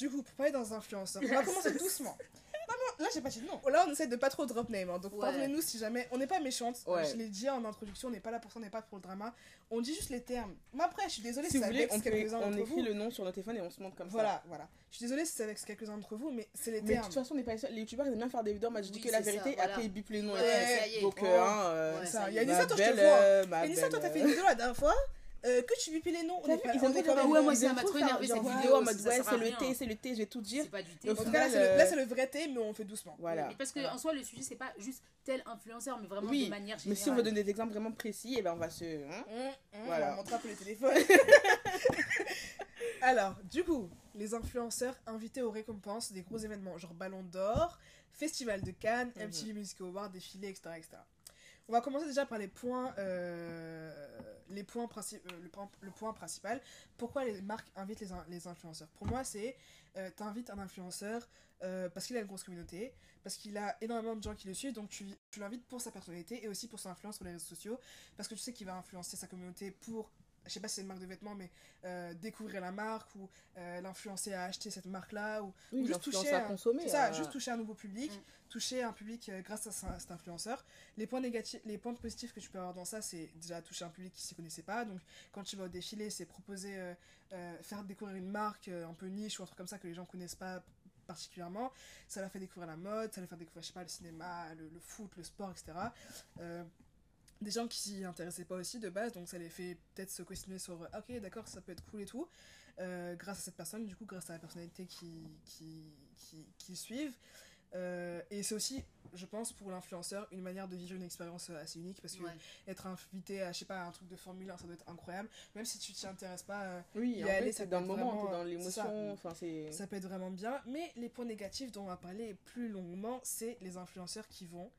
Du coup, pour parler dans influenceurs, on va commencer doucement. Non, non, là, j'ai pas dit non. Là, on essaie de pas trop drop name. hein, donc, Ouais. pardonnez-nous si jamais. On n'est pas méchante. Ouais. Je l'ai dit en introduction, on n'est pas là pour ça, on n'est pas pour le drama. On dit juste les termes. Mais après, je suis désolée Si vous ça voulez, on, quelques-uns on écrit vous. le nom sur notre téléphone et on se montre comme ça. Voilà, voilà. Je suis désolée si ça vexe quelques-uns d'entre vous, mais c'est les Mais de termes. toute façon, on n'est pas les. Les youtubeurs, ils aiment bien faire des vidéos. Moi, je dis Oui, que la c'est ça, vérité, voilà. après, ils bipent les noms. et Ouais, tout. ça y est. Donc, Oh. euh, hein, euh, ça, ça il y a y des ça, toi, je te vois. euh, ma Et Nissa, toi, t'as fait euh, une vidéo la dernière fois euh, que tu bipes les noms. On est pas- ils aiment trop quand faire- même- ouais, moi, ça m'a trop énervé, cette vidéo en mode ouais, c'est le thé, c'est le thé, je vais tout dire. C'est pas du Et thé. là, c'est le- euh, le vrai thé, mais on fait doucement. Voilà. Parce que Voilà. en soi, le sujet, c'est pas juste tel influenceur, mais vraiment de manière générale. Mais si on veut donner des exemples vraiment précis, et ben on va se. hein. Hum, hum, Voilà. On va montrer un peu les téléphones. Alors, du coup, les influenceurs invités aux récompenses des gros événements, genre Ballon d'Or, Festival de Cannes, Mhm. MTV Music Awards, défilé, etc., etc. On va commencer déjà par les points, euh, les points euh, le, point, principal. Pourquoi les marques invitent les, in- les influenceurs? Pour moi, c'est euh, t'invites un influenceur euh, parce qu'il a une grosse communauté, parce qu'il a énormément de gens qui le suivent, donc tu, tu l'invites pour sa personnalité et aussi pour son influence sur les réseaux sociaux, parce que tu sais qu'il va influencer sa communauté pour, je sais pas si c'est une marque de vêtements, mais euh, découvrir la marque ou euh, l'influencer à acheter cette marque-là, ou Oui, juste l'influence toucher à un- consommer. ça, euh, juste toucher un nouveau public, Mm. toucher un public euh, grâce à, cet influenceur. Les points négatifs, les points positifs que tu peux avoir dans ça, c'est déjà toucher un public qui ne s'y connaissait pas. Donc quand tu vas au défilé, c'est proposer, euh, euh, faire découvrir une marque euh, un peu niche ou un truc comme ça que les gens connaissent pas particulièrement. Ça leur fait découvrir la mode, ça leur fait découvrir, je sais pas, le cinéma, le, le foot, le sport, etc. Euh, des gens qui s'y intéressaient pas aussi de base, donc ça les fait peut-être se questionner sur ah, ok d'accord ça peut être cool et tout, euh, grâce à cette personne, du coup grâce à la personnalité qui, qui, qui, qui suivent. Euh, et c'est aussi, je pense, pour l'influenceur, une manière de vivre une expérience euh, assez unique parce que Ouais. être invité à, je sais pas, à un truc de Formule 1, ça doit être incroyable. Même si tu t'y intéresses pas, euh, Oui, y en aller, fait, ça dans le moment, vraiment, dans euh, ça. l'émotion. Enfin, c'est. ça peut être vraiment bien. Mais les points négatifs dont on va parler plus longuement, c'est les influenceurs qui vont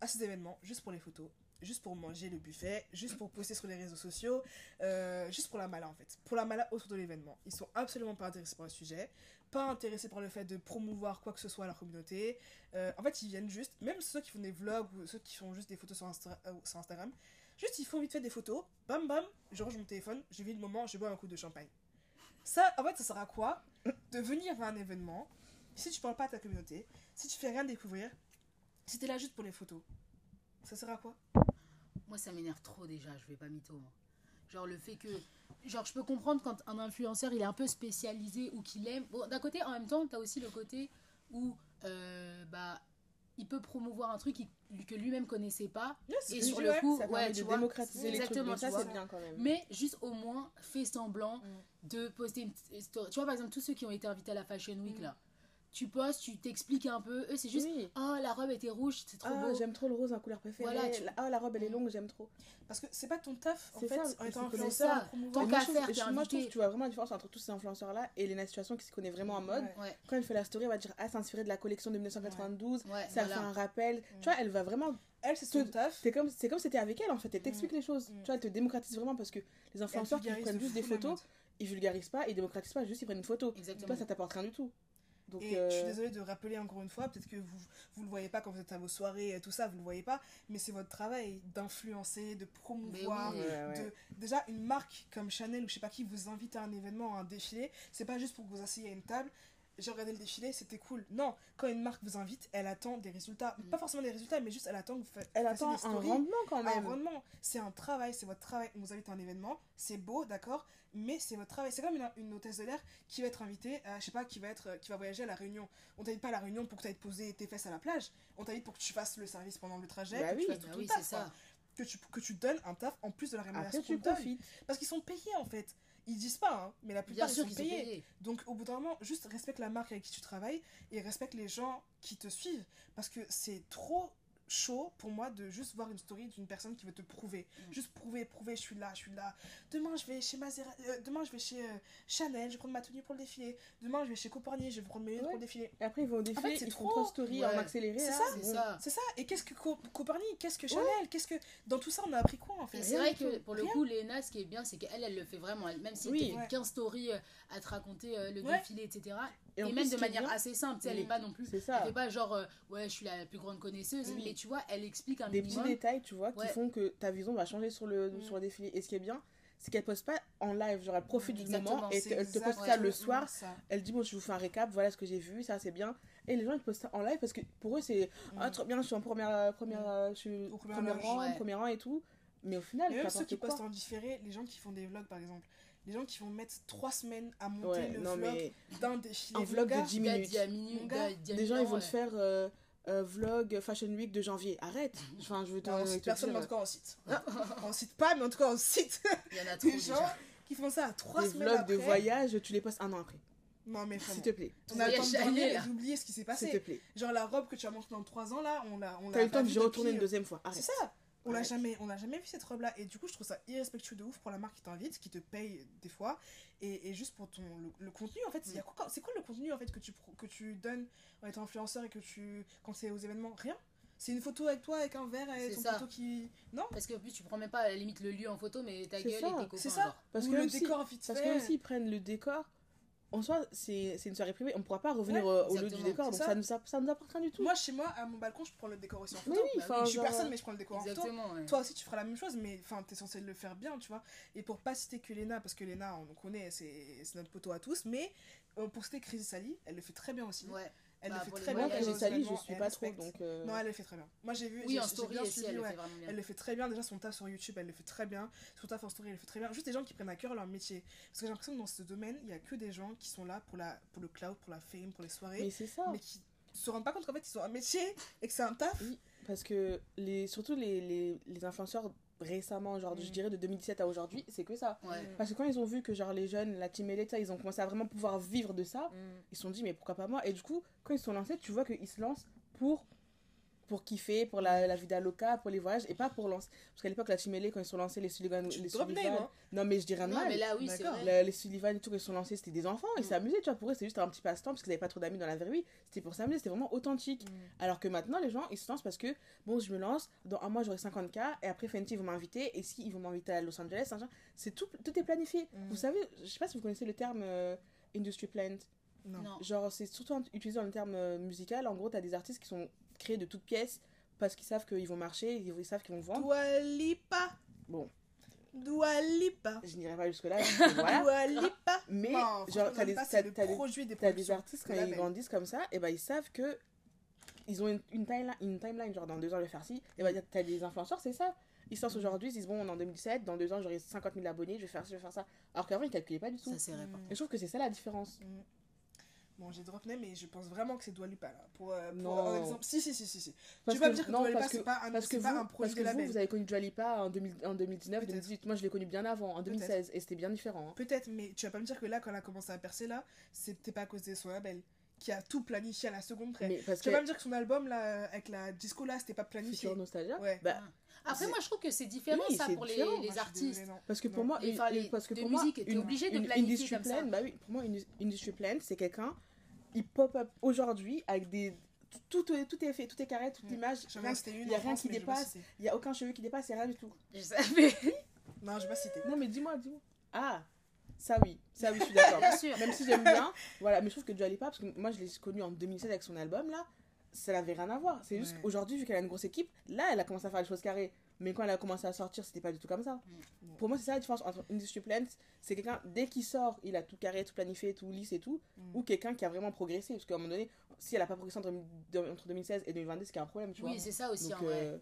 à ces événements juste pour les photos, juste pour manger le buffet, juste pour poster sur les réseaux sociaux, euh, juste pour la mala en fait. Pour la mala autour de l'événement. Ils sont absolument pas intéressés par le sujet, pas intéressés par le fait de promouvoir quoi que ce soit à leur communauté. Euh, en fait, ils viennent juste, même ceux qui font des vlogs ou ceux qui font juste des photos sur, euh, sur Instagram, juste ils font vite fait des photos, bam bam, je range mon téléphone, je vis le moment, je bois un coup de champagne. Ça, en fait, ça sert à quoi de venir à un événement si tu parles pas à ta communauté, si tu fais rien découvrir, si t'es là juste pour les photos? Ça sert à quoi? Moi, ça m'énerve trop déjà, je vais pas mytho. hein. Genre le fait que. Genre, je peux comprendre quand un influenceur il est un peu spécialisé ou qu'il aime. Bon, d'un côté, en même temps, t'as aussi le côté où. euh, bah. Il peut promouvoir un truc que lui-même connaissait pas. Et sur le coup, ça ouais, tu de vois, démocratiser les trucs. exactement, Donc ça, c'est bien quand même. Mais juste au moins, fais semblant Mm. de poster une story. Tu vois, par exemple, tous ceux qui ont été invités à la Fashion Week Mm. là. Tu postes, tu t'expliques un peu. Eux, c'est juste. Oui. Oh, la robe était rouge, c'est trop Ah, beau. j'aime trop le rose, ma couleur préférée. Voilà, tu- Ah, la robe, elle est longue, j'aime trop. Parce que c'est pas ton taf en C'est fait, ça, en étant influenceur. Tant qu'à faire, moi, je trouve invité. que tu vois vraiment la différence entre tous ces influenceurs-là et les situations qui se connaissent vraiment en mode. Ouais. Quand elle fait la story, elle va dire Ah, c'est inspiré de la collection de 1992. ouais, Ça voilà. fait un rappel. Tu vois, elle va vraiment. Elle, c'est son taf. C'est comme c'est comme si c'était avec elle en fait. Elle t'explique les choses. Mm. Tu vois, elle te démocratise vraiment parce que les influenceurs qui prennent juste des photos, ils vulgarisent pas, ils démocratisent pas, juste ils prennent une photo. Exactement. Toi, ça t'apporte rien du tout. Donc, Et euh, je suis désolée de rappeler encore une fois, peut-être que vous vous le voyez pas quand vous êtes à vos soirées et tout ça, vous le voyez pas, mais c'est votre travail d'influencer, de promouvoir, ouais, ouais. de déjà une marque comme Chanel ou je sais pas qui vous invite à un événement, à un défilé, c'est pas juste pour que vous asseyez à une table. J'ai regardé le défilé, c'était cool. Non, quand une marque vous invite, elle attend des résultats. Mm. Pas forcément des résultats, mais juste elle attend que vous fa- Elle fassiez attend des un rendement quand Un même. rendement, c'est un travail, c'est votre travail. On vous invite à un événement, c'est beau, d'accord, mais c'est votre travail. C'est comme une, une hôtesse de l'air qui va être invitée, à, je sais pas, qui va, être, qui va voyager à la Réunion. On t'invite pas à la Réunion pour que tu ailles poser tes fesses à la plage. On t'invite pour que tu fasses le service pendant le trajet, Bah que, oui. tu fasses Bah oui, taf, quoi. ça. que, tu, que tu donnes un taf en plus de la rémunération qu'on. Parce qu'ils sont payés en fait. Ils disent pas, hein, mais la plupart Bien ils sûr sont payés. payés. Donc au bout d'un moment, juste respecte la marque avec qui tu travailles et respecte les gens qui te suivent. Parce que c'est trop chaud pour moi de juste voir une story d'une personne qui veut te prouver. Mm. Juste prouver, prouver, je suis là, je suis là. Demain je vais chez Mazera... euh, demain je vais chez euh, Chanel, je vais prendre ma tenue pour le défilé. Demain je vais chez Coparnier, je vais prendre mes lunettes Ouais. pour le défilé. Et après, ils vont au défilé, fait, c'est ils font trop. trois stories en accéléré. C'est ça, C'est ça. Et qu'est-ce que Co- Qu'est-ce que Chanel Qu'est-ce que dans tout ça on a appris quoi en fait? c'est vrai que pour le coup, Léna, ce qui est bien, c'est qu'elle, elle le fait vraiment. Elle, même si Oui. elle te fait Ouais. 15 stories euh, à te raconter euh, le Ouais. défilé, etc. Et Et, même de manière bien, assez simple, tu sais, elle est Mm. pas non plus. C'est Elle ça. fait pas genre, euh, ouais, je suis la plus grande connaisseuse. Mm. Mais tu vois, elle explique un Des petits détails, tu vois, qui font que ta vision va changer sur le, Mm. sur le défilé. Et ce qui est bien, c'est qu'elle poste pas en live. Genre, elle profite du Exactement, moment et elle te poste ça le soir. ça. Elle dit, bon, je vous fais un récap, voilà ce que j'ai vu, ça c'est bien. Et les gens, ils postent ça en live parce que pour eux, c'est, ah, trop bien, je suis en première, première, euh, je suis Au premier rang, ouais. premier rang et tout. Mais au final, Et même ceux qui quoi. postent en différé, les gens qui font des vlogs par exemple, les gens qui vont mettre trois semaines à monter Ouais, le non, vlog mais d'un défilé. un vlog de gars, 10 Gars, minutes. Des gens, ils vont te faire euh, euh, vlog Fashion Week de janvier. Arrête. Enfin, je veux te, Non, on te cite personne, mais en dire, tout cas on cite. on cite pas, mais en tout cas on cite Il y en a trop des gens déjà. qui font ça à trois des semaines vlogs après. de voyage, tu les postes un an après. Non mais S'il te plaît. On a le temps de et d'oublier ce qui s'est S'il te passé. plaît. Genre la robe que tu as montée dans 3 ans là, on l'a on T'as le temps de retourner une deuxième fois. C'est Arrête. ça. On l'a jamais, on l'a jamais vu cette robe là et du coup je trouve ça irrespectueux de ouf pour la marque qui t'invite, qui te paye des fois et, et juste pour ton le, le contenu en fait. il y a Mm. quoi- C'est quoi le contenu en fait que tu que tu donnes en étant influenceur et que tu quand c'est aux événements rien? C'est une photo avec toi avec un verre et C'est ton ça. poteau qui non? Parce qu'en plus, tu prends même pas à la limite le lieu en photo, mais ta C'est gueule ça, et tes copains. C'est ça. genre. Parce Ou que le même si- décor vite Parce fait. que même s'ils prennent le décor, en soi, c'est c'est une soirée privée. On ne pourra pas revenir Ouais, au lieu du exactement. décor. Donc ça, ça. nous, a- ça nous appartient du tout. Moi chez moi à mon balcon je prends le décor aussi en Mais photo. oui, bah enfin, je suis genre, personne mais je prends le décor en photo. Exactement, ouais. Toi aussi, tu feras la même chose, mais enfin, t'es censé le faire bien, tu vois. Et pour pas citer que Lena, parce que Lena, on connaît, c'est c'est notre poteau à tous, mais euh, pour citer Crazy Sally, elle le fait très bien aussi. Ouais. Elle Bah, le fait pour les très Moi, bien. elle j'ai sali, je suis pas trop. Donc, euh, Non, elle le fait très bien. Moi, j'ai vu. Oui, en story bien aussi, suivi, elle le fait vraiment bien. Elle le fait très bien. Déjà, son taf sur YouTube, elle le fait très bien. Son taf en story, elle le fait très bien. Juste des gens qui prennent à cœur leur métier. Parce que j'ai l'impression que dans ce domaine, il y a que des gens qui sont là pour, la, pour le cloud, pour la fame, pour les soirées, Mais c'est ça. mais qui se rendent pas compte qu'en fait, ils ont un métier et que c'est un taf. Oui, parce que les, surtout les, les, les influenceurs récemment, genre je Mm. dirais de 2017 à aujourd'hui, c'est que ça. Ouais. Parce que quand ils ont vu que genre les jeunes, la team Elite, ça, ils ont commencé à vraiment pouvoir vivre de ça, ils se sont dit mais pourquoi pas moi? Et du coup, quand ils se sont lancés, tu vois qu'ils se lancent pour pour kiffer, pour la, la vida loca, pour les voyages et pas pour lancer. Parce qu'à l'époque, la team Elite, quand ils sont lancés, les Sullivan, Tu les drop name, Sullivan- hein? non mais je dirais Non, mal. mais là, oui, c'est D'accord. vrai. Les Sullivan et tout, quand ils sont lancés, c'était des enfants, ils Mm. s'amusaient, tu vois. Pour eux, c'est juste un petit passe-temps parce qu'ils n'avaient pas trop d'amis dans la vraie vie. C'était pour s'amuser, c'était vraiment authentique. Mm. Alors que maintenant, les gens, ils se lancent parce que, bon, je me lance, dans un mois, j'aurai 50K, et après, Fenty, ils vont m'inviter, et si ils vont m'inviter à Los Angeles, c'est tout, tout est planifié. Mm. Vous savez, je sais pas si vous connaissez le terme euh, industry plant. Non. Non. Genre, c'est surtout utilisé dans le terme euh, musical. En gros, t'as des artistes qui sont créés de toutes pièces parce qu'ils savent qu'ils vont marcher, ils, savent qu'ils vont vendre. Dua Lipa. Bon. Dua Lipa. Je n'irai pas jusque-là, voilà. Dua Lipa. Mais, Non, genre, t'as des, t'as des, des T'as des productions. artistes, quand ils belle. grandissent comme ça, et ben ils savent que ils ont une, une, timeline, une timeline, genre dans deux ans je vais faire ci, et ben t'as des influenceurs, c'est ça. Ils lancent aujourd'hui, ils se disent bon, en 2017, dans deux ans j'aurai 50 000 abonnés, je vais faire ci, je vais faire ça. Alors qu'avant ils calculaient pas du tout. Ça, Mm. Et je trouve que c'est ça la différence. Mm. Bon, j'ai drop name, mais je pense vraiment que c'est Dua là. Pour, euh, pour Non. un exemple. Si, si, si, si. si. Parce tu vas me dire que Dua Lipa, c'est pas un, Parce que, pas un vous, produit parce que de vous, vous avez connu Dua Lipa en, 2000 en 2019, Peut-être. 2018. Moi je l'ai connu bien avant, en 2016, et c'était bien différent. hein. Peut-être, mais tu vas pas me dire que là, quand elle a commencé à percer là, c'était pas à cause de son label qui a tout planifié à la seconde près. Mais parce Tu vas que me dire que son album là, avec la disco là, c'était pas planifié. Future Nostalgia, Ouais. bah, Après, C'est- moi, je trouve que c'est différent, Oui, ça, pour les, différent. Moi, les suis artistes. désolée. Parce que pour Non. moi, Les- une- enfin, les- parce que pour musique, moi, une, obligé de une planifier industry comme ça. bah oui, pour moi, une industry plan, c'est quelqu'un, il pop up aujourd'hui avec des tout, tout, tout est fait, tout est carré, toute Mm. l'image, il y a en rien France, qui dépasse, il y a aucun cheveu qui dépasse, il y a rien du tout. Je savais. Non, je vais pas citer. Non mais dis-moi, dis-moi. Ah, ça oui, ça oui, je suis d'accord. Bien sûr. Même si j'aime bien, voilà, mais je trouve que Dua Lipa, parce que moi je l'ai connue en 2007 avec son album là, ça n'avait rien à voir. C'est juste Ouais. qu'aujourd'hui, vu qu'elle a une grosse équipe, là elle a commencé à faire les choses carrées. Mais quand elle a commencé à sortir, c'était pas du tout comme ça. Mm. Pour moi, c'est ça la différence entre Industry Plant, c'est quelqu'un, dès qu'il sort, il a tout carré, tout planifié, tout lisse et tout, Mm. ou quelqu'un qui a vraiment progressé. Parce qu'à un moment donné, si elle a pas progressé entre, entre 2016 et 2022, c'est qu'il y a un problème, tu vois. Oui, c'est ça aussi, Donc, en vrai. euh,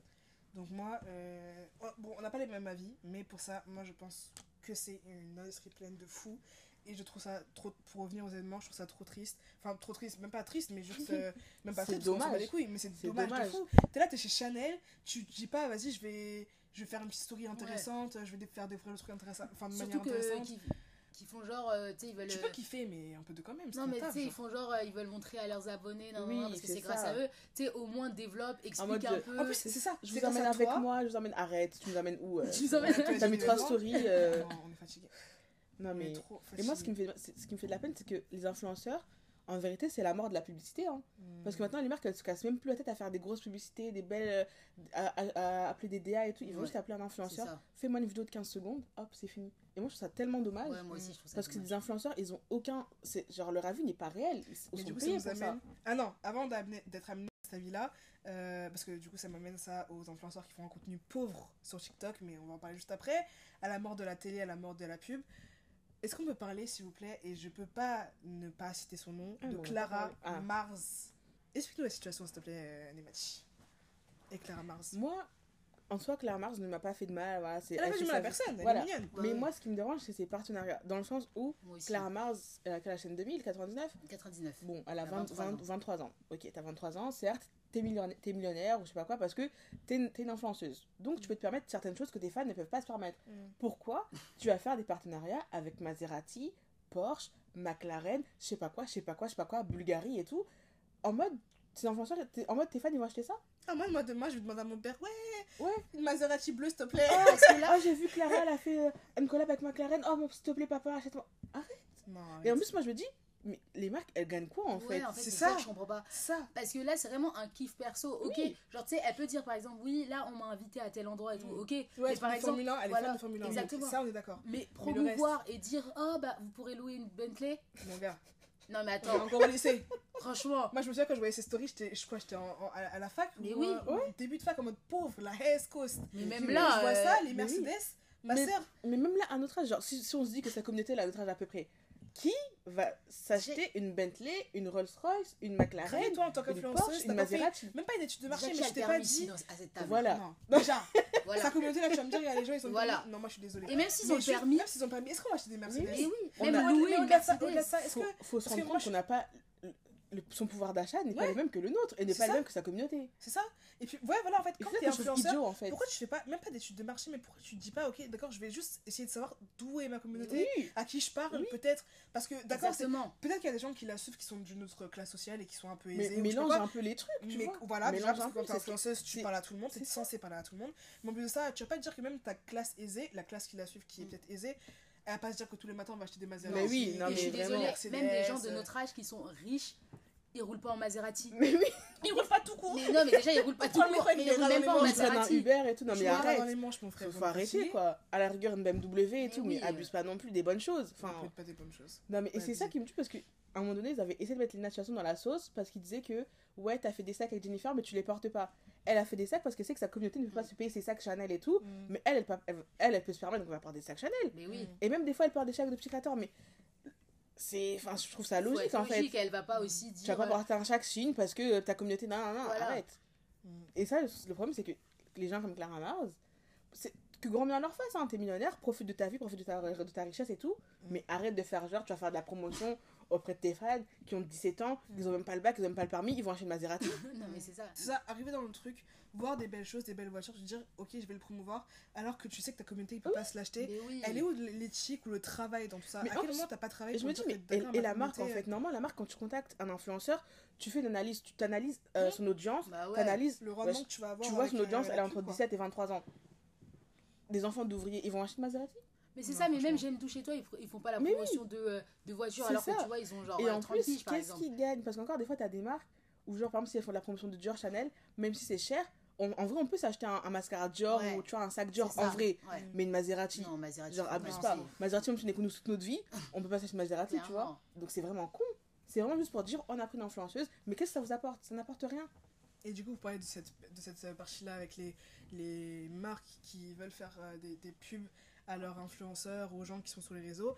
Donc moi, euh, oh, bon, on n'a pas les mêmes avis, mais pour ça, moi je pense que c'est une industrie pleine de fous. Et je trouve ça trop, pour revenir aux événements, je trouve ça trop triste. Enfin, trop triste, même pas triste, mais juste. euh, même pas C'est triste, parce dommage. les couilles, mais c'est dommage, dommage. de fou. T'es là, t'es chez Chanel, tu te dis pas, vas-y, je vais, je vais faire une petite story intéressante, je vais faire découvrir le truc intéressant, enfin de Surtout manière intéressante. Font genre, euh, tu sais, ils veulent. Tu euh, peux kiffer, mais un peu de quand même. Non mais tu sais, ils font genre, euh, ils veulent montrer à leurs abonnés, Oui, nan, parce que c'est grâce à eux. Tu sais, au moins développe, explique un de- peu. En plus, c'est ça. je vous emmène avec toi. moi, je vous emmène. Arrête, tu nous emmènes où euh Tu nous toi, T'as mis trois stories. euh, Non, on est fatigué. Non mais. Et moi, ce fatigué. qui, me fait, c'est- ce qui me fait de la peine, c'est que les influenceurs, en vérité, c'est la mort de la publicité. Hein. Mm. Parce que maintenant, les marques, elles se cassent même plus la tête à faire des grosses publicités, des belles. euh, à, à- à appeler des DA et tout. Ils vont Ouais. juste appeler un influenceur. ça. Fais-moi une vidéo de 15 secondes, hop, c'est fini. Et moi, je trouve ça tellement dommage. Ouais, moi aussi, je trouve ça parce que des influenceurs, ils ont aucun. c'est- Genre, leur avis n'est pas réel. Ils, Mais sont du coup, ça payés nous pour amène. ça. Ah non, avant d'être amené à cet cet avis-là, euh, parce que du coup, ça m'amène ça aux influenceurs qui font un contenu pauvre sur TikTok, mais on va en parler juste après, à la mort de la télé, à la mort de la pub. Est-ce qu'on peut parler, s'il vous plaît, et je peux pas ne pas citer son nom, Ah de bon, Clara parler. Ah. Mars Explique-nous la situation, s'il te plaît, euh, Nemati. Et Clara Mars. Moi, en soi, Claire Mars ne m'a pas fait de mal. Voilà, c'est, Elle a pas du fait mal à personne, elle Voilà. est mignonne. Ouais, Mais moi, ce qui me dérange, c'est ses partenariats. Dans le sens où. Clara Mars, elle a quelle chaîne 2000, 99 99. Bon, elle a Elle a 20 23 20 ans. 23 ans. Ok, t'as 23 ans, certes, t'es millionnaire, t'es millionnaire ou je sais pas quoi, parce que t'es une, influenceuse. Donc, tu peux te permettre certaines choses que tes fans ne peuvent pas se permettre. Mm. Pourquoi tu vas faire des partenariats avec Maserati, Porsche, McLaren, je sais pas quoi, je sais pas quoi, je sais pas quoi, Bulgarie et tout, en mode, tes influenceurs, en mode tes fans ils vont acheter ça? Ah, moi, moi, demain, je vais demander à mon père, ouais, Ouais. une Maserati bleue, s'il te plaît. Là, Oh, j'ai vu Clara, elle a fait euh, une collab avec McLaren, oh, s'il te plaît, papa, achète-moi. Non, Et en arrête. plus, moi je me dis, mais les marques elles gagnent quoi en ouais, fait en fait, c'est ça. ça que je comprends pas. ça. Parce que là, c'est vraiment un kiff perso. Ok, Oui. genre, tu sais, elle peut dire par exemple, oui, là, on m'a invité à tel endroit et tout. Mm. Ok, Ouais, mais par exemple, Formule 1, elle est voilà, fan de Formule 1. donc exactement. Ça, on est d'accord. mais le promouvoir et dire, oh, bah, vous pourrez louer une Bentley. Mon gars, Non, mais est attends, encore au lycée. franchement. Moi, je me souviens quand je voyais ces stories, j'étais, je crois, que j'étais à, à la fac. Mais ou, oui. euh, début de fac, en mode pauvre, la West Coast. Mais même là, je vois euh, ça, les mais oui. Mercedes, ma Mais- sœur. Mais même là, à notre âge, genre, si, si on se dit que sa communauté, elle a notre âge à peu près, qui va s'acheter une Bentley, une Rolls-Royce, une McLaren, Crée, toi, en tant une qu'influenceuse, une pas fait Maserati même pas une étude de marché, mais je t'ai pas permis dit. à cette table. Voilà. Non, déjà, Voilà. sa communauté, là, tu vas me dire, il y a des gens, ils ont le Voilà. permis. Non, moi, je suis désolée. Et même s'ils ont juste- permis, Même s'ils ont permis, est-ce qu'on va acheter des Mercedes? mais oui, On même a- louer Mais une Mercedes. est-ce faut, que. faut se rendre compte qu'on n'a pas le- son pouvoir d'achat n'est pas le même que le nôtre et n'est pas le même que sa communauté. C'est ça Et puis, ouais, voilà, en fait, quand t'es influenceur, idiots en fait. pourquoi tu fais pas, même pas d'études de marché, mais pourquoi tu te dis pas, ok, d'accord, je vais juste essayer de savoir d'où est ma communauté, Oui. à qui je parle, Oui. peut-être. Parce que, d'accord, peut-être qu'il y a des gens qui la suivent qui sont d'une autre classe sociale et qui sont un peu Mais aisés. sais mélange un peu les trucs, tu mais vois. voilà, déjà, Mélange parce que quand t'es influenceuse, tu parles à tout le monde, t'es censé parler à tout le monde. Mais en plus de ça, tu vas pas te dire que même ta classe aisée, la classe qui la suit, qui est Mm. peut-être aisée, elle va pas se dire que tous les matins on va acheter des Maserati. Mais oui, non, Et mais je suis vraiment. désolée, Mercedes, même des gens de notre âge qui sont riches, ils roulent pas en Maserati. Mais oui, Ils roulent pas tout court. Mais non, mais déjà, ils roulent pas tout court, mais ils roulent même pas en Maserati. Uber et tout. Non mais vois dans arrête. les manches, mon frère. Faut, arrêter quoi. À la rigueur une BMW et tout, mais abuse pas non plus des bonnes choses. Enfin, pas des bonnes choses. non mais c'est ça qui me tue parce que à un moment donné ils avaient essayé de mettre Lina Situation dans la sauce parce qu'ils disaient que ouais t'as fait des sacs avec Jennifer mais tu les portes pas. Elle a fait des sacs parce qu'elle sait que sa communauté ne peut pas Mm. se payer ses sacs Chanel et tout. Mm. Mais elle elle, peut- elle, se permettre donc elle va porter des sacs Chanel. Mais oui. Et même des fois elle porte des sacs de créateurs mais c'est enfin je trouve ça logique en fait. elle va pas aussi Tu vas dire. pas porter un sac Chine parce que ta communauté non non non arrête. Mm. Et ça, le problème, c'est que les gens comme Clara Mars, c'est que grand bien leur face, hein. T'es millionnaire, profite de ta vie, profite de ta, de ta richesse et tout, mais arrête de faire genre, tu vas faire de la promotion auprès de tes fans qui ont 17 ans, ils ont même pas le bac, ils ont même pas le permis, ils vont acheter une Maserati. non, mais c'est ça. C'est ça, arriver dans le truc, voir des belles choses, des belles voitures, te dire, ok, je vais le promouvoir, alors que tu sais que ta communauté, il peut pas se l'acheter. Oui. Elle est où l'éthique ou le travail dans tout ça? Mais À quel plus- moment t'as pas travaillé Et je me dis, mais et, la marque en communauté, fait, normalement, la marque, quand tu contactes un influenceur, tu fais une analyse, tu t'analyses euh, son audience, Bah ouais. t'analyses, Le rendement ouais, que tu vas avoir. tu vois son euh, audience, elle est entre quoi. 17 et 23 ans. Des enfants d'ouvriers, ils vont acheter une Maserati? Mais c'est ça, mais même j'aime tout chez toi, ils, font pas la Mais oui. promotion de, euh, de voitures C'est alors ça. que tu vois, ils ont genre Et euh, en 30 plus, qu'est-ce qu'ils gagnent? Parce qu'encore des fois, tu as des marques où, genre, par exemple, si elles font de la promotion de Dior Chanel, même si c'est cher, on- en vrai, on peut s'acheter un, un mascara Dior Ouais. ou tu vois, un sac Dior en vrai. Ouais. Mais une Maserati, Non, Maserati. genre, abuse non, pas. Maserati, même si on est connu toute notre vie, on peut pas s'acheter une Maserati, tu vois. Donc c'est vraiment con. C'est vraiment juste pour dire, on a pris une influenceuse, mais qu'est-ce que ça vous apporte? Ça n'apporte rien. Et du coup, vous parlez de cette, de cette euh, partie-là avec les, les marques qui veulent faire des, des pubs à leurs influenceurs, aux gens qui sont sur les réseaux.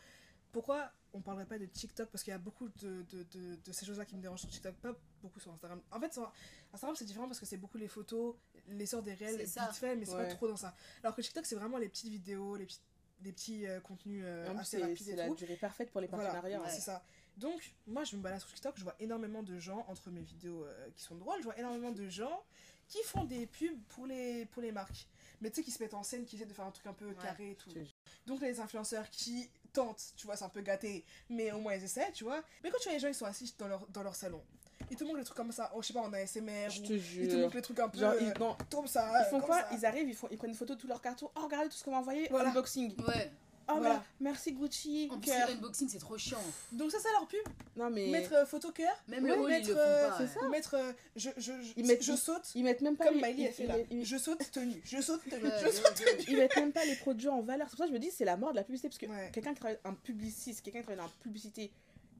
Pourquoi on parlerait pas de TikTok? Parce qu'il y a beaucoup de, de, de, de ces choses-là qui me dérangent sur TikTok, pas beaucoup sur Instagram. En fait, sur Instagram, c'est différent parce que c'est beaucoup les photos, l'essor des réels, vite fait, mais c'est Ouais. pas trop dans ça. Alors que TikTok, c'est vraiment les petites vidéos, les petits, des petits euh, contenus euh, En plus, assez c'est rapides c'est et la tout. durée parfaite pour les Voilà, partenariats. Ouais. c'est ça. Donc, moi, je me balade sur TikTok, je vois énormément de gens, entre mes vidéos euh, qui sont drôles, je vois énormément de gens qui font des pubs pour les, pour les marques. Mais tu sais, qui se mettent en scène, qui essaient de faire un truc un peu carré et tout. Jure. Donc, les influenceurs qui tentent, tu vois, c'est un peu gâté, mais au moins ils essaient, tu vois. Mais quand tu vois les gens, ils sont assis dans leur, dans leur salon, ils te montrent des trucs comme ça, oh, je sais pas, en ASMR, Je ou te ils te jure. montrent les trucs un peu Genre, euh, ils, non, comme ça. ils euh, font comme quoi? ça. Ils arrivent, ils, font, ils prennent une photo de tous leurs cartons. Oh, regardez tout ce qu'on m'a envoyé. Voilà. Unboxing. Ouais. Oh, Voilà. merci Gucci. En plus, l'unboxing, c'est trop chiant. Donc, ça, c'est leur pub. Non, mais. Mettre euh, photo cœur, Même Ouais, le haul, ils mettre, le font euh, pas. c'est ça. mettre euh, je, je, je, Ils mettent- je saute. Ils mettent même pas Comme les. Miley, ils- elle fait là. ils- Je saute tenue, je saute tenue, je saute ils mettent même pas les produits en valeur. C'est pour ça que je me dis, c'est la mort de la publicité. Parce que Ouais. quelqu'un qui travaille en publiciste, quelqu'un qui travaille dans la publicité,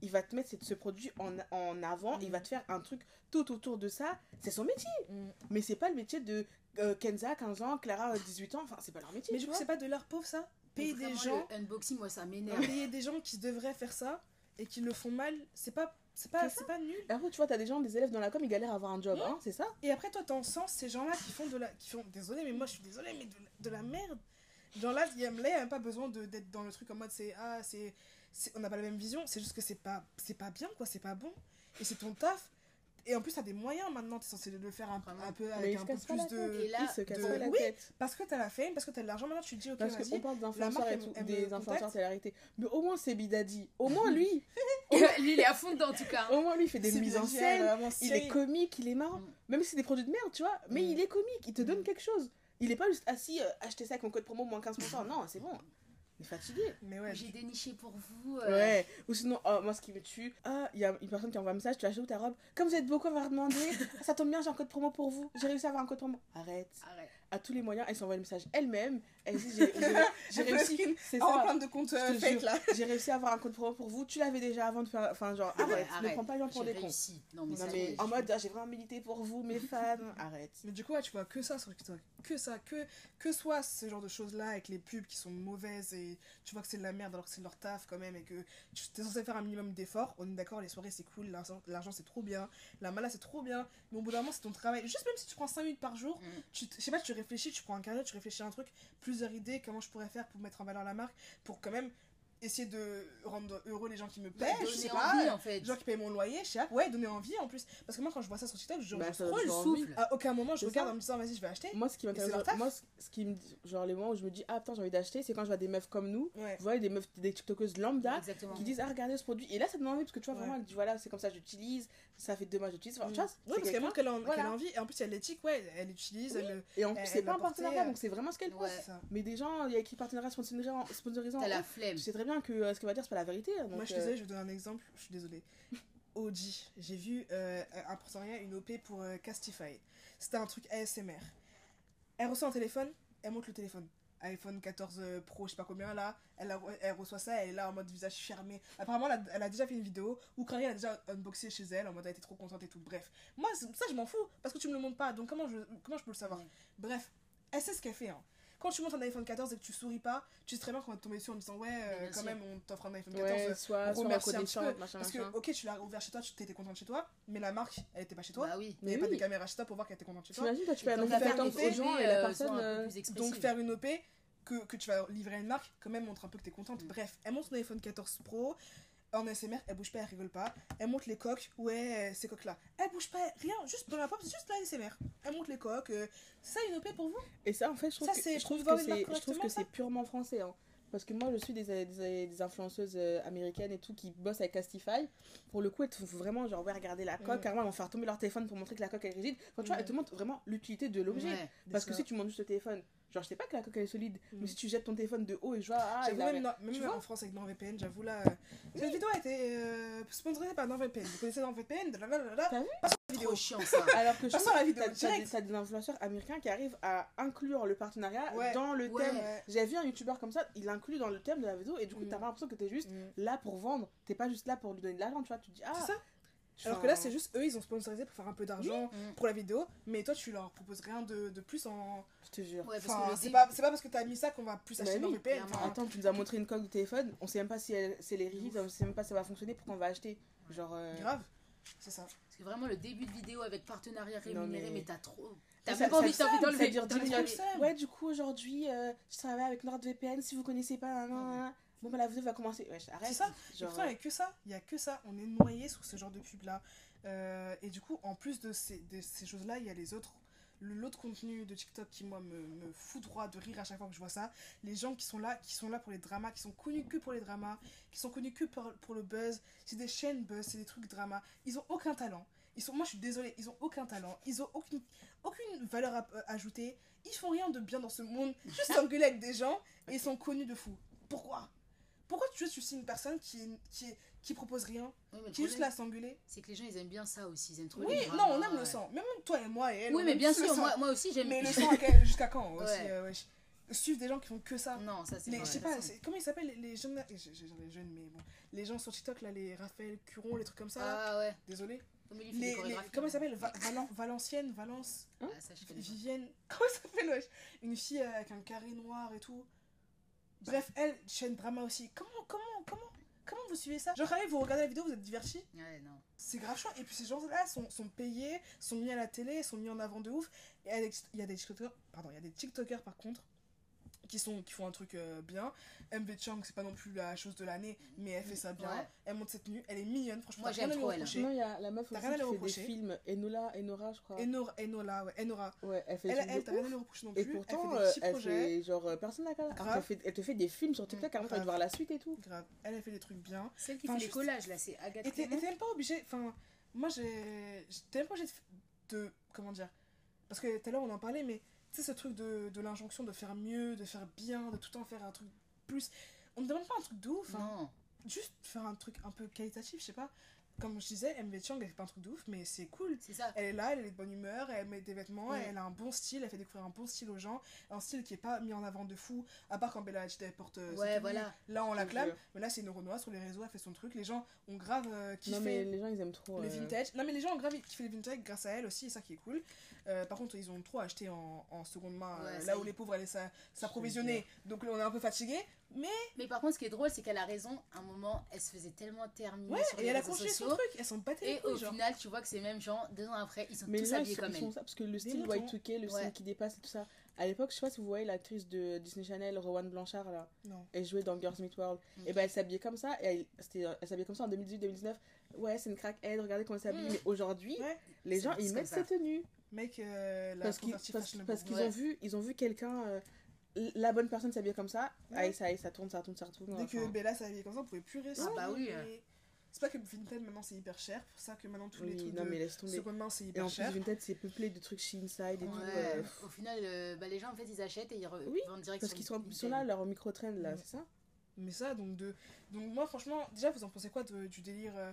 il va te mettre ce- ce produit en, en avant, il va te faire un truc tout autour de ça. C'est son métier. Mm. Mais c'est pas le métier de euh, Kenza, 15 ans, Clara, euh, 18 ans. Enfin, c'est pas leur métier. Mais vois. c'est pas de leur pauvre ça? Payer des gens, Le unboxing, moi, ça m'énerve. payer des gens qui devraient faire ça et qui le font mal, c'est pas, c'est pas, C'est pas nul. Après, tu vois, t'as des gens, des élèves dans la com, ils galèrent à avoir un job, hein, c'est ça? Et après, toi, t'en sens ces gens-là qui font de la. Qui font, désolé, mais moi, je suis désolée, mais de, la- de la merde. Genre là, il y a, là, il y a même pas besoin de- d'être dans le truc en mode c'est. Ah, c'est. c'est- On n'a pas la même vision, c'est juste que c'est pas, c'est pas bien, quoi, c'est pas bon. Et c'est ton taf. Et en plus, t'as des moyens maintenant, t'es censé le faire un, un peu avec un peu plus la de. Et là, Ils se cassent de- pas la oui, tête. Parce que t'as la fame, parce que t'as de l'argent, maintenant tu te dis, ok, Parce qu'on vas-y. parle la d'influenceurs marque, et tout, des influenceurs télé-réalité. Mais au moins, c'est Bidadi. Au moins, lui, lui, il est à fond dedans, en tout cas. au moins, lui, il fait des C'est mises en scène. Il est comique, il est marrant. Mm. Même si c'est des produits de merde, tu vois. Mais Mm. il est comique, il te donne Mm. quelque chose. Il est pas juste assis, euh, acheter ça avec mon code promo moins 15%. Non, c'est bon. Est fatigué. Mais ouais, J'ai déniché pour vous. euh, Ouais. Ou sinon, oh, moi, ce qui me tue, ah, il y a une personne qui envoie un message, tu as acheté où ta robe? Comme vous êtes beaucoup à m'avoir demandé, ça tombe bien, j'ai un code promo pour vous. J'ai réussi à avoir un code promo. Arrête. Arrête. À tous les moyens, elle s'envoie le message elle-même. Elle dit, j'ai réussi. C'est ça. de euh, fake là. J'ai à avoir un promo pour vous. Tu l'avais déjà avant de faire. Enfin, genre, arrête. Ne arrête. prends pas les gens pour des cons. Non, mais, Non, mais en mode, ah, j'ai vraiment milité pour vous, mes fans. Arrête. Mais du coup, ouais, tu vois que ça sur TikTok. Que ça, que, que soit ce genre de choses-là avec les pubs qui sont mauvaises et tu vois que c'est de la merde alors que c'est leur taf quand même et que tu es censé faire un minimum d'efforts. On est d'accord, les soirées c'est cool, l'argent c'est trop bien, la mala c'est trop bien, mais au bout d'un moment c'est ton travail. Juste même si tu prends 5 minutes par jour, Mm. tu, je sais pas, tu réfléchis, tu prends un carnet, tu réfléchis à un truc, plusieurs idées, comment je pourrais faire pour mettre en valeur la marque, pour quand même essayer de rendre heureux les gens qui me Bah, paient, je sais pas, envie, en fait. les gens qui payent mon loyer, je sais pas, ouais, donner envie en plus. Parce que moi quand je vois ça sur TikTok, je, Bah, ça donne le souffle. à aucun moment je regarde ça. en me disant vas-y je vais acheter. Moi, ce qui m'intéresse, moi, ce- qui me, genre les moments où je me dis, ah putain, j'ai envie d'acheter, c'est quand je vois des meufs comme nous, Ouais. vous voyez, des meufs, des tiktokeuses lambda, Exactement. qui disent, ah regardez ce produit. Et là, ça donne envie parce que tu vois, Ouais. vraiment, elle dit, voilà, c'est comme ça, j'utilise, ça fait deux mois, j'utilise. Enfin, tu vois, Ouais, c'est parce qu'elle montre qu'elle a, envie. Et en plus, elle l'éthique, ouais, elle utilise. Et en plus, c'est pas un partenariat, donc c'est vraiment ce qu'elle pense. Mais des gens, il y a écrit partenariat sponsorisant. T'as la flemme. Je sais très bien que euh, ce qu'elle va dire, c'est pas la vérité. hein, Moi, je suis euh, désolée, je vais donner un exemple. Je suis désolée. OG, j'ai vu euh, un partenariat, une OP pour euh, Castify. C'était un truc ASMR. Elle reçoit un téléphone, elle monte le téléphone. iPhone 14 Pro, je sais pas combien là. Elle, a- elle reçoit ça, elle est là en mode visage fermé. Apparemment, elle a, elle a déjà fait une vidéo où Carrie a déjà unboxé chez elle en mode elle était trop contente et tout. Bref, moi, ça, je m'en fous parce que tu me le montres pas. Donc, comment je, comment je peux le savoir? Bref, elle sait ce qu'elle fait. Hein. Quand tu montes un iPhone 14 et que tu souris pas, tu sais très bien qu'on va te tomber dessus en disant ouais, euh, quand sûr. même, on t'offre un iPhone 14. Ouais, soit, soit remercie un petit peu, machin, parce que, machin. ok, tu l'as ouvert chez toi, tu étais contente chez toi, mais la marque, elle était pas chez toi. Bah oui. Il n'y Mais avait pas de caméra chez toi pour voir qu'elle était contente chez toi. T'imagines, toi, tu peux annoncer des aux gens photos, et la euh, personne. euh, Donc faire une OP que, que tu vas livrer à une marque, quand même montre un peu que t'es contente. Mm. Bref, elle montre son iPhone 14 Pro en SMR, elle bouge pas, elle rigole pas. Elle montre les coques, ouais, ces coques là. Elle bouge pas, rien, juste dans la pop, c'est juste la SMR. Elle montre les coques. euh, c'est ça une OP pour vous? Et ça, en fait, je trouve Ça, que, c'est je trouve que c'est, je trouve que correctement, c'est purement français. hein. Parce que moi, je suis des, des, des influenceuses euh, américaines et tout qui bossent avec Castify. Pour le coup, elles te font vraiment, genre, ouais, regarder la coque. Mm. Carrément, elles vont faire tomber leur téléphone pour montrer que la coque est rigide. Enfin, tu vois, Mm. elles te montrent vraiment l'utilité de l'objet. Ouais. Parce que si tu montes juste le téléphone, genre, je sais pas que la coque elle est solide, Mm. mais si tu jettes ton téléphone de haut et je vois, ah, J'avoue, il a- même, non- même en France avec NordVPN, j'avoue là. euh, Cette vidéo a été euh, sponsorisée par NordVPN. Vous connaissez NordVPN. T'as vu Passons à la vidéo. Trop chiant ça. Alors que je à la que vidéo, t'as- des, t'as des influenceurs américains qui arrivent à inclure le partenariat Ouais. dans le Ouais. thème. Ouais. J'avais vu un youtubeur comme ça, il inclut dans le thème de la vidéo et du coup Mm. t'as pas l'impression que t'es juste Mm. là pour vendre, t'es pas juste là pour lui donner de l'argent, tu vois, tu dis ah. C'est Alors que là, c'est juste eux, ils ont sponsorisé pour faire un peu d'argent Mm. pour la vidéo, mais toi, tu leur proposes rien de, de plus en. Je te jure. Ouais, c'est pas, c'est pas parce que t'as mis ça qu'on va plus Bah acheter oui. Enfin, Attends, tu nous as montré une coque de téléphone, on sait même pas si elle, si elle est rigide, on sait même pas si ça va fonctionner, pourquoi on va acheter. Genre. euh, grave. C'est ça. Parce que vraiment, le début de vidéo avec partenariat rémunéré, mais- mais, t'as trop. T'as même pas envie, t'as envie Ça d'enlever. dure 10 d'enlever minutes. les-. Ouais, du coup, aujourd'hui, euh, je travaille avec NordVPN, si vous connaissez pas. nan, nan, nan. Bon, bah la vidéo va commencer. Ouais, arrête. C'est ça. Genre, pourtant, il n'y a que ça. Il y a que ça. On est noyé sur ce genre de pub-là. Euh, et du coup, en plus de ces, de ces choses-là, il y a les autres. L'autre contenu de TikTok qui, moi, me, me fout droit de rire à chaque fois que je vois ça. Les gens qui sont là, qui sont là pour les dramas, qui sont connus que pour les dramas, qui sont connus que pour, pour le buzz. C'est des chaînes buzz, c'est des trucs dramas. Ils ont aucun talent. Ils sont, moi, je suis désolée, ils ont aucun talent. Ils ont aucune, aucune valeur à- euh, ajoutée. Ils font rien de bien dans ce monde. Juste s'engueuler avec des gens et ils sont connus de fou. Pourquoi? Pourquoi tu, tu signes une personne qui, est- qui, est- qui propose rien, Oui, qui est juste là à s'engueuler c'est que les gens, ils aiment bien ça aussi. Ils aiment trop Oui, les non, on aime le sang. Même toi et moi et elle. Oui, mais bien sûr, moi, moi aussi, j'aime. Mais le sang, jusqu'à quand aussi Ouais. euh, suivre des gens qui font que ça. Non, ça c'est je sais pas, comment ils s'appellent les, jeunes, les jeunes, mais bon, les gens sur TikTok là, les Raphaël Curon, les trucs comme ça. Ah ouais. Désolé. Les, les, comment ils s'appellent? Va- Valen- Valenciennes, Valence, Ah, ça. Vivienne. Comment ça s'appelle Une fille euh, avec un carré noir et tout. Bref, elle, chaîne drama aussi. Comment, comment, comment, comment vous suivez ça? Genre, allez, vous regardez la vidéo, vous êtes divertis Ouais, non. C'est grave chaud. Et puis ces gens-là sont, sont payés, sont mis à la télé, sont mis en avant de ouf. Et il y a des, il y a des TikTokers, pardon, il y a des TikTokers par contre qui sont qui font un truc euh, bien. MV Chang, c'est pas non plus la chose de l'année, mais elle fait ça bien. Ouais. Elle monte cette tenue, elle est mignonne. Franchement, Moi, j'aime trop, elle. Sinon, il y a la meuf aussi qui fait des films. Enola, Enora, je crois. Enora, Enola, ouais, Enora. Ouais, elle fait des Elle, elle t'as rien à lui reprocher non Et plus. pourtant, elle fait euh, des petits elle fait genre euh, personne n'a. Elle, fait- elle te fait des films sur TikTok, après t'as envie de voir la suite et tout. Grave. Elle a fait des trucs bien. Celle qui Enfin, fait les collages là, c'est Agathe Et t'es et même pas obligé. Enfin, moi j'ai. T'es même pas obligé de, de- Comment dire Parce que tout à l'heure on en parlait, mais tu sais, ce truc de, de l'injonction de faire mieux, de faire bien, de tout le temps faire un truc plus. On ne demande pas un truc de ouf. hein. Non. Juste faire un truc un peu qualitatif, je sais pas. Comme je disais, MV Chang, elle fait pas un truc de ouf, mais c'est cool. C'est ça. Elle est là, elle est de bonne humeur, elle met des vêtements, elle a un bon style, elle fait découvrir un bon style aux gens. Un style qui est pas mis en avant de fou, à part quand Bella Hadid elle porte euh, Ouais, voilà. Là on l'acclame, jure. mais là c'est une Renoir sur les réseaux, elle fait son truc. Les gens ont grave euh, kiffé Non, mais les gens ils aiment trop. le euh, vintage. Non, mais les gens ont grave kiffé le vintage grâce à elle aussi, et ça qui est cool. Euh, par contre, ils ont trop acheté en, en seconde main, Ouais, euh, là où est. les pauvres allaient s'a- s'approvisionner. Donc là, on est un peu fatigué. Mais Mais par contre, ce qui est drôle, c'est qu'elle a raison. À un moment, elle se faisait tellement terminer ouais, sur et les elle a réseaux continué son sociaux. truc. Elles sont les Et au genre. final, tu vois que ces mêmes gens, deux ans après, ils sont Mais tous ils habillés sont, comme ils elle. ça parce que le style moutons. Y2K, le Ouais. style qui dépasse et tout ça. À l'époque, je sais pas si vous voyez l'actrice de Disney Channel, Rowan Blanchard, là. Non. Elle jouait dans Girls Meet World. Ok. Et ben elle s'habillait comme ça. Et elle, c'était- elle s'habillait comme ça en 2018-2019. Ouais, c'est une crackhead, regardez comment elle s'habille. Mm. Mais aujourd'hui, Ouais, les gens, ils mettent ces tenues. Mec, euh, la Parce qu'ils parce, parce ont vu, ils ont vu quelqu'un, euh, la bonne personne s'habiller comme ça. Ouais. Allez, ça, allez, ça tourne, ça tourne, ça tourne. Dès que. Bella s'habillait comme ça, on pouvait plus rester. Ah bah oui. C'est pas que Vinted maintenant c'est hyper cher, pour ça que maintenant tous les Oui, trucs non, de mais laisse tomber. seconde main c'est Et hyper en plus. Vinted, c'est peuplé de trucs chez Inside et tout. Ouais, euh, au final, euh, bah, les gens en fait ils achètent et ils re- Oui, vendent direct parce qu'ils sont, ils sont là, leur micro-trend, là, c'est ça? Mais ça, donc, de... donc moi, franchement, déjà, vous en pensez quoi de- du délire euh,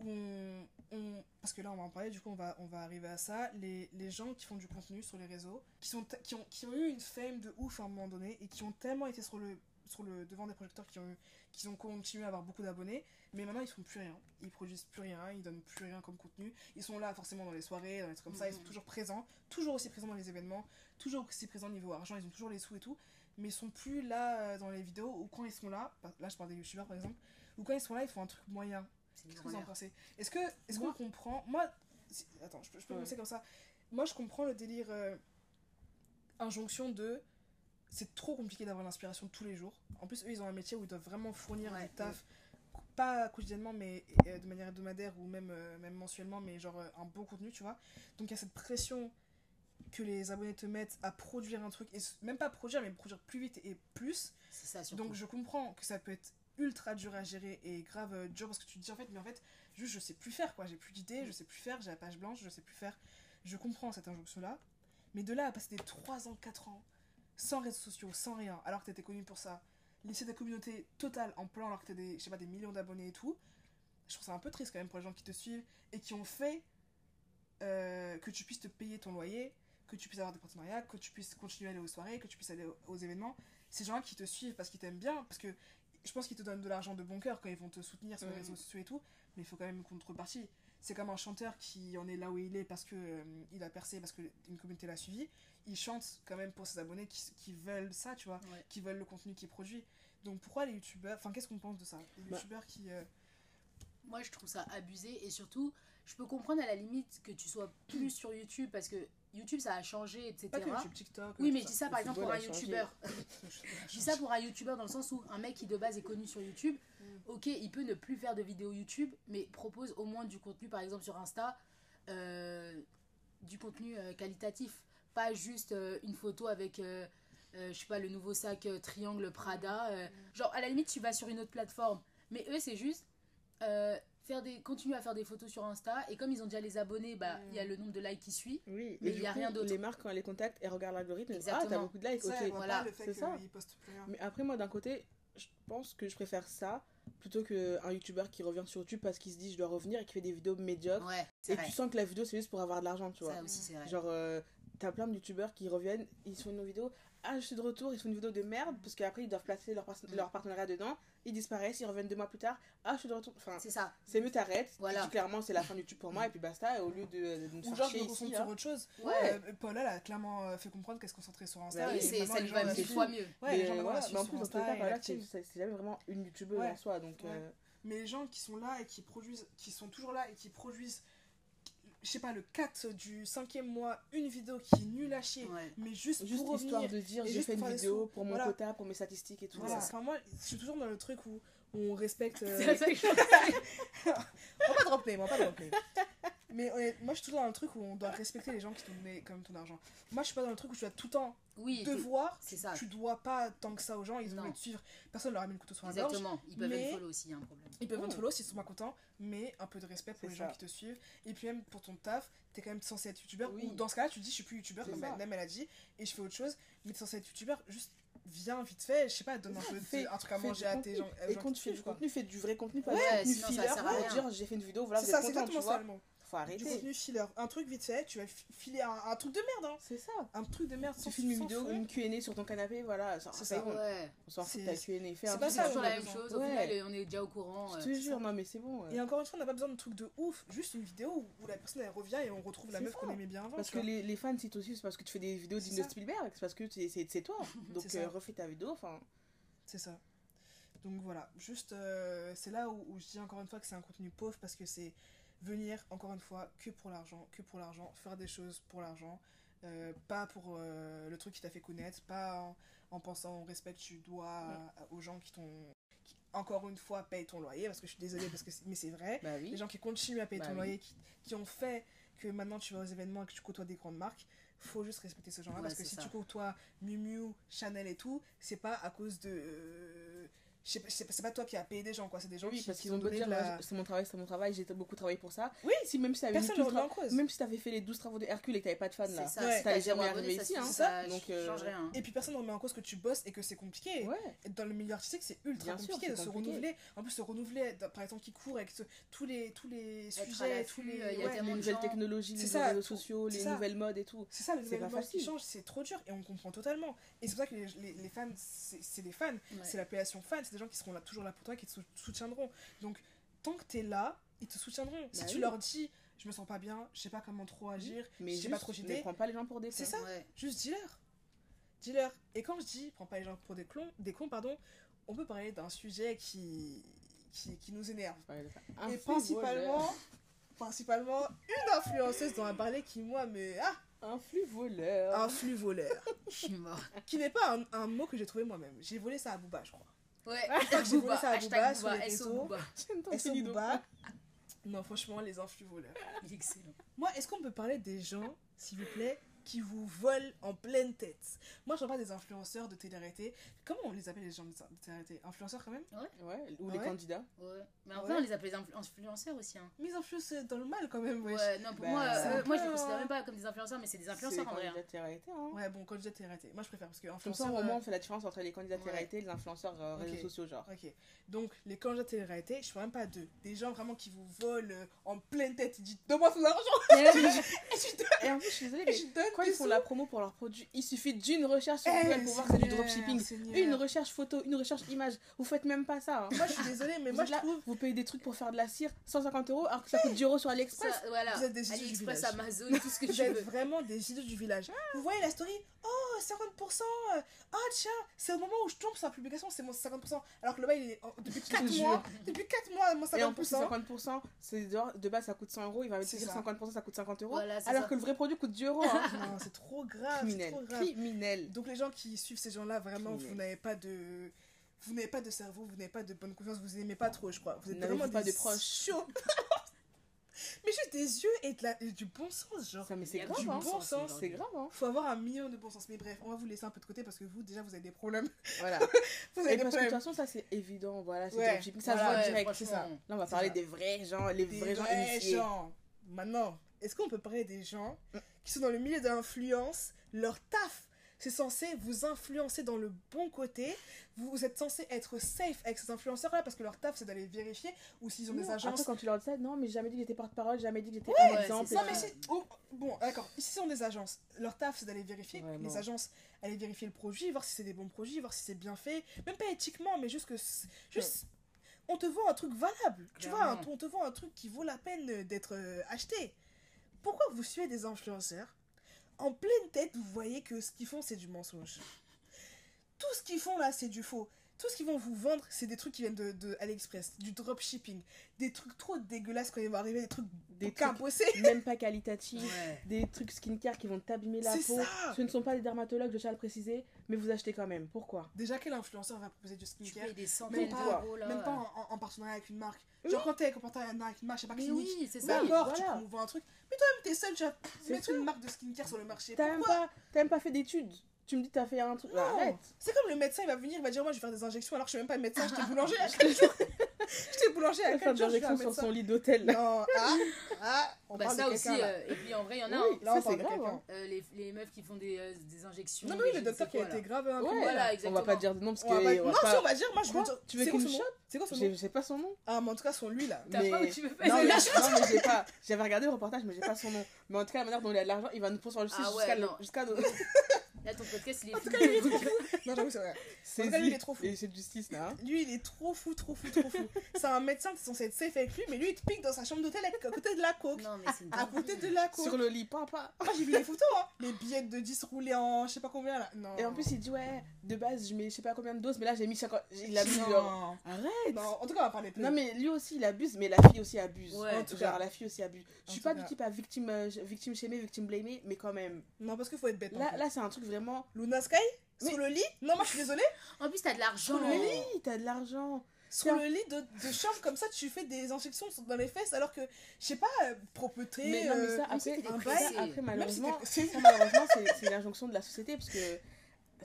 on, on- Parce que là, on va en parler, du coup, on va, on va arriver à ça. Les, les gens qui font du contenu sur les réseaux, qui, sont qui, ont, qui ont eu une fame de ouf à un moment donné, et qui ont tellement été sur le, sur le devant des projecteurs, qui ont, eu- qui ont continué à avoir beaucoup d'abonnés, mais maintenant, ils font plus rien. Ils produisent plus rien, ils donnent plus rien comme contenu. Ils sont là, forcément, dans les soirées, dans les trucs comme ça, ils sont Mhm. toujours présents, toujours aussi présents dans les événements, toujours aussi présents niveau argent, ils ont toujours les sous et tout mais ils sont plus là euh, dans les vidéos ou quand ils sont là, par- là je parle des youtubeurs par exemple, ou quand ils sont là ils font un truc moyen. Qu'est-ce que vous en bizarre. pensez? Est-ce que est-ce qu'on comprend? Moi, si- attends, je peux, je peux Ouais. comme ça. Moi je comprends le délire euh, injonction de c'est trop compliqué d'avoir l'inspiration tous les jours. En plus eux ils ont un métier où ils doivent vraiment fournir Ouais, du taf. Pas quotidiennement, mais euh, de manière hebdomadaire ou même, euh, même mensuellement, mais genre un bon contenu, tu vois. Donc il y a cette pression que les abonnés te mettent à produire un truc, et même pas produire, mais produire plus vite et plus. C'est ça surtout. Donc je comprends que ça peut être ultra dur à gérer et grave euh, dur parce que tu te dis en fait, mais en fait, juste je sais plus faire quoi, j'ai plus d'idées, je sais plus faire, j'ai la page blanche, je sais plus faire. Je comprends cette injonction là, mais de là à passer des 3 ans, 4 ans, sans réseaux sociaux, sans rien, alors que t'étais connu pour ça, laisser ta communauté totale en plan alors que t'as des, je sais pas, des millions d'abonnés et tout, je trouve ça un peu triste quand même pour les gens qui te suivent et qui ont fait euh, que tu puisses te payer ton loyer, que tu puisses avoir des partenariats, que tu puisses continuer à aller aux soirées, que tu puisses aller aux, aux événements. Ces gens qui te suivent parce qu'ils t'aiment bien, parce que je pense qu'ils te donnent de l'argent de bon cœur quand ils vont te soutenir sur les Mhm. réseaux sociaux et tout, mais il faut quand même une contrepartie. C'est comme un chanteur qui en est là où il est parce que euh, il a percé, parce qu'une communauté l'a suivi. Il chante quand même pour ses abonnés qui, qui veulent ça, tu vois, Ouais. qui veulent le contenu qu'il produit. Donc pourquoi les youtubeurs, enfin qu'est-ce qu'on pense de ça? Les Bah. youtubeurs qui. euh, Moi, je trouve ça abusé et surtout, je peux comprendre à la limite que tu sois plus sur YouTube parce que YouTube ça a changé, etc. pas que YouTube, TikTok. Oui, mais je dis ça. ça par Le exemple pour un youtubeur. Je dis ça pour un youtubeur dans le sens où un mec qui de base est connu sur YouTube, Mm. ok, il peut ne plus faire de vidéos YouTube, mais propose au moins du contenu, par exemple sur Insta, euh, du contenu euh, qualitatif, pas juste euh, une photo avec, euh, euh, je sais pas, le nouveau sac euh, triangle Prada. euh, genre, à la limite, tu vas sur une autre plateforme, mais eux, c'est juste euh, faire des, continuer à faire des photos sur Insta, et comme ils ont déjà les abonnés, bah, il y a le nombre de likes qui suit. Oui, Mais il du y a coup, rien d'autre. Les marques, quand elles les contactent, elles regardent l'algorithme. Ah, t'as beaucoup de likes, Ça, ok. voilà, c'est ça. plus rien. Mais après, moi, d'un côté, je pense que je préfère ça plutôt qu'un youtubeur qui revient sur YouTube parce qu'il se dit je dois revenir et qui fait des vidéos médiocres. Ouais, Et vrai. tu sens que la vidéo, c'est juste pour avoir de l'argent, tu vois. Ça aussi, c'est vrai. Genre, euh, t'as plein de youtubeurs qui reviennent, ils font une vidéo, ah je suis de retour, ils font une vidéo de merde, parce qu'après ils doivent placer leur, par- leur partenariat dedans, ils disparaissent, ils reviennent deux mois plus tard, ah je suis de retour. Enfin, C'est ça. c'est mieux t'arrêtes, Voilà. tu dis clairement c'est la fin de YouTube pour moi, et puis basta, et au lieu de, de nous Ou genre, je me ici, sur hein. autre chose. Ouais. Euh, Paula, elle a clairement euh, fait comprendre qu'elle se concentrait sur Insta. Bah et oui, c'est, ça lui va mille fois mieux. Ouais, Mais les gens voilà, mais en plus, dans cas, et c'est c'est jamais vraiment une youtubeuse Ouais. en soi, donc. Ouais. euh, Mais les gens qui sont là et qui produisent, qui sont toujours là et qui produisent, je sais pas, le 4 du 5e mois, une vidéo qui est nulle à chier, Ouais. mais juste, Juste pour histoire revenir. de dire j'ai fait une vidéo sous. pour mon Voilà. quota, pour mes statistiques et tout. Voilà. ça. Enfin, moi, je suis toujours dans le truc où on respecte. euh, C'est ça que je on va pas drop name, on va pas drop name. Mais moi, je suis toujours dans le truc où on doit respecter les gens qui t'ont donné comme ton argent. Moi, je suis pas dans le truc où tu dois tout le temps Oui, devoir. c'est ça. Tu dois pas tant que ça aux gens, ils ont envie de te suivre. Personne leur a mis le couteau sur la gorge. Exactement. Ils peuvent mais- être follow aussi, il y a un problème. Ils peuvent Mm. te follow s'ils sont pas contents, mais un peu de respect pour les gens qui te suivent. Et puis même pour ton taf, t'es quand même censé être youtubeur. Oui. Ou dans ce cas-là, tu dis je suis plus youtubeur, comme ça. même elle a dit, et je fais autre chose. Mais t'es censé être youtubeur, juste viens vite fait, je sais pas, donne un peu de, Fais- un truc à manger à tes gens. Et quand tu fais du contenu, fais du vrai contenu, pas Ouais, du contenu sinon ça filler sert à pour rien. dire j'ai fait une vidéo, voilà, C'est vous êtes c'est content, tu exactement ça vois. Faut Du arrêter. contenu filler. Un truc vite fait, tu vas fi- filer un, un truc de merde, hein. C'est ça. Un truc de merde Tu filmes une vidéo, une Q&A sur ton canapé, voilà, C'est c'est ça. bon. Ouais. On s'en fout C'est- de ta Q&A. C'est un pas truc ça, C'est on toujours a la même chose. Au Ouais. final, on est déjà au courant. Je euh, te c'est jure, non mais c'est bon. Et encore une fois, on n'a pas besoin de trucs de ouf, juste une vidéo où, la personne elle revient et on retrouve la C'est meuf qu'on aimait bien avant. Parce que les, les fans, si aussi, c'est parce que tu fais des vidéos C'est dignes de. Spielberg, c'est parce que c'est c'est toi. Donc C'est euh, refais ta vidéo, enfin. C'est ça. Donc voilà, juste euh, c'est là où, où je dis encore une fois que c'est un contenu pauvre parce que c'est venir encore une fois que pour l'argent, que pour l'argent, faire des choses pour l'argent, euh, pas pour euh, le truc qui t'a fait connaître, pas en, en pensant au respect que tu dois à- aux gens qui t'ont qui, encore une fois payent ton loyer parce que je suis désolée parce que c'est- mais c'est vrai Bah oui. les gens qui continuent à payer Bah ton oui. loyer qui, qui ont fait que maintenant tu vas aux événements et que tu côtoies des grandes marques faut juste respecter gens-là Ouais, parce que si ça. tu côtoies Miu Miu, Chanel et tout c'est pas à cause de euh, c'est pas, toi qui as payé des gens quoi c'est des gens Oui, qui, parce qui qu'ils ont beau donné dire, la... moi, c'est mon travail, c'est mon travail, j'ai beaucoup travaillé pour ça. Oui, si même si t'avais personne tout ne le remet en tra- cause même si t'avais fait les 12 travaux de Hercule et que t'avais pas de fans là, C'est ça. Ouais. t'allais jamais arriver ici, hein. ça Donc, euh, change rien. et puis personne ne remet en cause que tu bosses et que c'est compliqué Ouais. Et dans le milieu artistique c'est ultra Bien compliqué de se renouveler en plus se renouveler par exemple qui court avec ce- tous les tous les Être sujets tous les euh, il y a ouais. tellement les de nouvelles technologies, les réseaux sociaux, les nouvelles modes et tout. C'est ça, le C'est nouvel pas mode qui facile. change, c'est trop dur et on comprend totalement. Et c'est pour ça que les, les- les fans, c'est des fans, c'est l'appellation fan, des gens qui seront là, toujours là pour toi, qui te sou- soutiendront. Donc, tant que t'es là, ils te soutiendront. Si Bah tu leur dis, je me sens pas bien, je sais pas comment trop agir, Mais je sais pas trop ne d'idées, prends pas les gens pour des C'est cons. ça. Ouais. juste dis-leur. Dis-leur. Et quand je dis, prends pas les gens pour des clons, des cons, pardon, on peut parler d'un sujet qui, qui, qui nous énerve. Ouais, un et principalement, principalement, une influenceuse dont on a parlé qui, moi, me. Ah. Un flux voleur. un flux voleur. Je suis mort. qui n'est pas un, un mot que j'ai trouvé moi-même. J'ai volé ça à Booba, je crois. Ouais, que j'ai volé Booba, ça à Booba sur les SO réseaux. Filido. Booba Non, franchement, les influx voleurs. Il est excellent. Moi, est-ce qu'on peut parler des gens, s'il vous plaît, qui vous volent en pleine tête Moi, je parle pas des influenceurs de télé-réalité. Comment on les appelle les gens de télé-réalité? Influenceurs quand même? Ouais, ou Ah les ouais candidats. Ouais. Mais en Ouais. vrai, on les appelle influ- influenceurs aussi. Hein. Mais ils influencent dans le mal quand même, wesh. Ouais, non, pour Bah, moi, euh, moi je les considère euh, même pas comme des influenceurs, mais c'est des les influenceurs en vrai. hein. candidats de télé-réalité, hein. Ouais, bon, candidat télé-réalité. Moi, je préfère parce que Comme ça, influenceurs. au euh, moins, on fait la différence entre les candidats télé-réalité et les influenceurs euh, réseaux sociaux, genre. Ok, donc les candidats de télé-réalité, je parle même pas d'eux. Des gens vraiment qui vous volent euh, en pleine tête. Ils disent Donne-moi ton argent Et je donne, Et en plus, je suis désolée, et mais je donne quand ils font la promo pour leurs produits, il suffit d'une recherche sur Eh, Google pour voir que c'est du dropshipping. Seigneur. Une recherche photo, une recherche image. Vous faites même pas ça. hein. Moi, je suis désolée, mais Vous moi, je là, trouve. vous payez des trucs pour faire de la cire 150 euros alors que ça coûte 10 euros sur AliExpress. Ça, voilà. Vous êtes des idiots du AliExpress, village. Amazon, tout ce que Vous tu êtes veux. vraiment des idiots du village. Vous voyez la story? Oh, 50% euh, Ah, tiens, c'est au moment où je tombe sur la publication, c'est mon 50%. Alors que le bail, il est en- depuis te 4 jure. mois. Depuis 4 mois, mon 50%. Et en plus, c'est 50%, c'est de, de base ça coûte 100 euros, il va dire ça. 50%, ça coûte 50 euros. Voilà, alors ça. que le vrai produit coûte 10 euros. hein. Non, c'est trop grave. C'est Criminel. trop grave. Criminel. Donc, les gens qui suivent ces gens-là, vraiment, Criminel. vous n'avez pas de. Vous n'avez pas de cerveau, vous n'avez pas de bonne confiance, vous n'aimez pas trop, je crois. Vous êtes N'avez-vous vraiment pas des de proches chauds. Mais juste des yeux et, de la- et du bon sens, genre. Ça, mais Il y c'est a grave, du hein. bon sens, C'est grave, hein. Faut avoir un million de bon sens. Mais bref, on va vous laisser un peu de côté parce que vous, déjà, vous avez des problèmes. Voilà. Vous Et avez des parce que de toute problèmes. façon, ça c'est évident. Voilà, c'est Ouais. Ça Voilà, se voit Ouais, direct. c'est ça. Là, on va parler ça. des vrais gens, les Des vrais gens vrais initiés. gens. Maintenant, est-ce qu'on peut parler des gens qui sont dans le milieu de l'influence Leur taf, c'est censé vous influencer dans le bon côté. Vous, vous êtes censé être safe avec ces influenceurs-là parce que leur taf, c'est d'aller vérifier ou s'ils ont des agences. Après, quand tu leur dis ça, non, mais j'ai jamais dit que j'étais porte-parole, jamais dit que j'étais Ouais, un exemple. ça. Non, mais si. oh, bon, d'accord. Ici, ce sont des agences. Leur taf, c'est d'aller vérifier. Les agences, aller vérifier le produit, voir si c'est des bons produits, voir si c'est bien fait. Même pas éthiquement, mais juste que. c'est- Juste. On te vend un truc valable. Tu vois, un- on te vend un truc qui vaut la peine euh, d'être euh, acheté. Pourquoi vous suivez des influenceurs? En pleine tête, vous voyez que ce qu'ils font, c'est du mensonge. Tout ce qu'ils font là, c'est du faux. Tout ce qu'ils vont vous vendre, c'est des trucs qui viennent de, de AliExpress, du dropshipping, des trucs trop dégueulasses quand ils vont arriver, des trucs Des trucs même pas qualitatifs. Ouais. Des trucs skincare qui vont t'abîmer la C'est peau. ça. Ce ne sont pas des dermatologues, je tiens à le préciser, mais vous achetez quand même. Pourquoi? Déjà, quel influenceur va proposer du Tu skincare des Même pas, là. même pas en, en- en partenariat avec une marque. Oui. Genre quand t'es en partenariat avec une marque, je sais pas, clinique. oui, c'est ça. D'accord, tu voilà. promouvois un truc. Mais toi-même, t'es seul, tu vas mettre une marque de skincare sur le marché. T'as même, pas- t'as même pas fait d'études. Tu me dis t'as fait un truc. Non. Arrête. C'est comme le médecin, il va venir, il va dire Moi, je vais faire des injections alors que je suis même pas médecin, j'étais boulanger à 4 jours. J'étais boulanger à Elle 4 fait jours, je suis un d'injection sur son lit d'hôtel. Non, ah, ah, on Bah parle ça de aussi, euh, et puis en vrai, il y en a. Oui, hein. Là, on ça parle c'est de grave. hein. Euh, les, les meufs qui font des, euh, des injections. Non, mais oui, des le docteur qui a été grave. hein, Ouais, Voilà, On va pas dire de nom parce que. On va pas- on va Non, pas- si, on va dire, moi je veux dire. Tu veux c'est qu'une quoi son nom shot C'est quoi son J'ai- nom Je sais pas son nom. Ah, mais en tout cas, son lui là. T'as pas tu veux Non, mais, j'ai pas. J'avais regardé le reportage, mais j'ai pas son nom. Mais en tout cas, la manière dont il a de l'argent, il va nous poursuivre Ah jusqu'à. Là, ton podcast, il est En tout fou. cas, il est trop fou. Non, j'avoue, c'est vrai. C'est tout cas, lui, il est trop fou. Et c'est de justice là. hein. Lui, il est trop fou, trop fou, trop fou. C'est un médecin, t'es censé être safe avec lui, mais lui, il te pique dans sa chambre d'hôtel à côté de la coke. Non, mais c'est une À côté de la coke. Sur le lit, papa. Moi, j'ai vu les photos, hein. Les billets de 10 roulés en je sais pas combien là. Non. Et en plus, il dit ouais, de base, je mets je sais pas combien de doses, mais là, j'ai mis 50. Il abuse. non. genre. Arrête. Non, en tout cas, on va parler plus. Non, mais lui aussi, il abuse, mais la fille aussi abuse. Ouais. En tout cas. la fille aussi abuse. Je suis pas du type à victime, euh, victime shamée, victime blamée, mais quand même. Non, parce qu'il faut être bête. Là c'est un truc vraiment. Luna Sky Sur le lit Non, moi, je suis désolée. En plus, t'as de l'argent. Mais oui, t'as de l'argent. Sur le lit de, de chambre, comme ça, tu fais des injections dans les fesses, alors que, je sais pas, euh, propreté. Mais non, mais euh, ça, si après, malheureusement, si malheureusement, c'est l'injonction de la société, parce que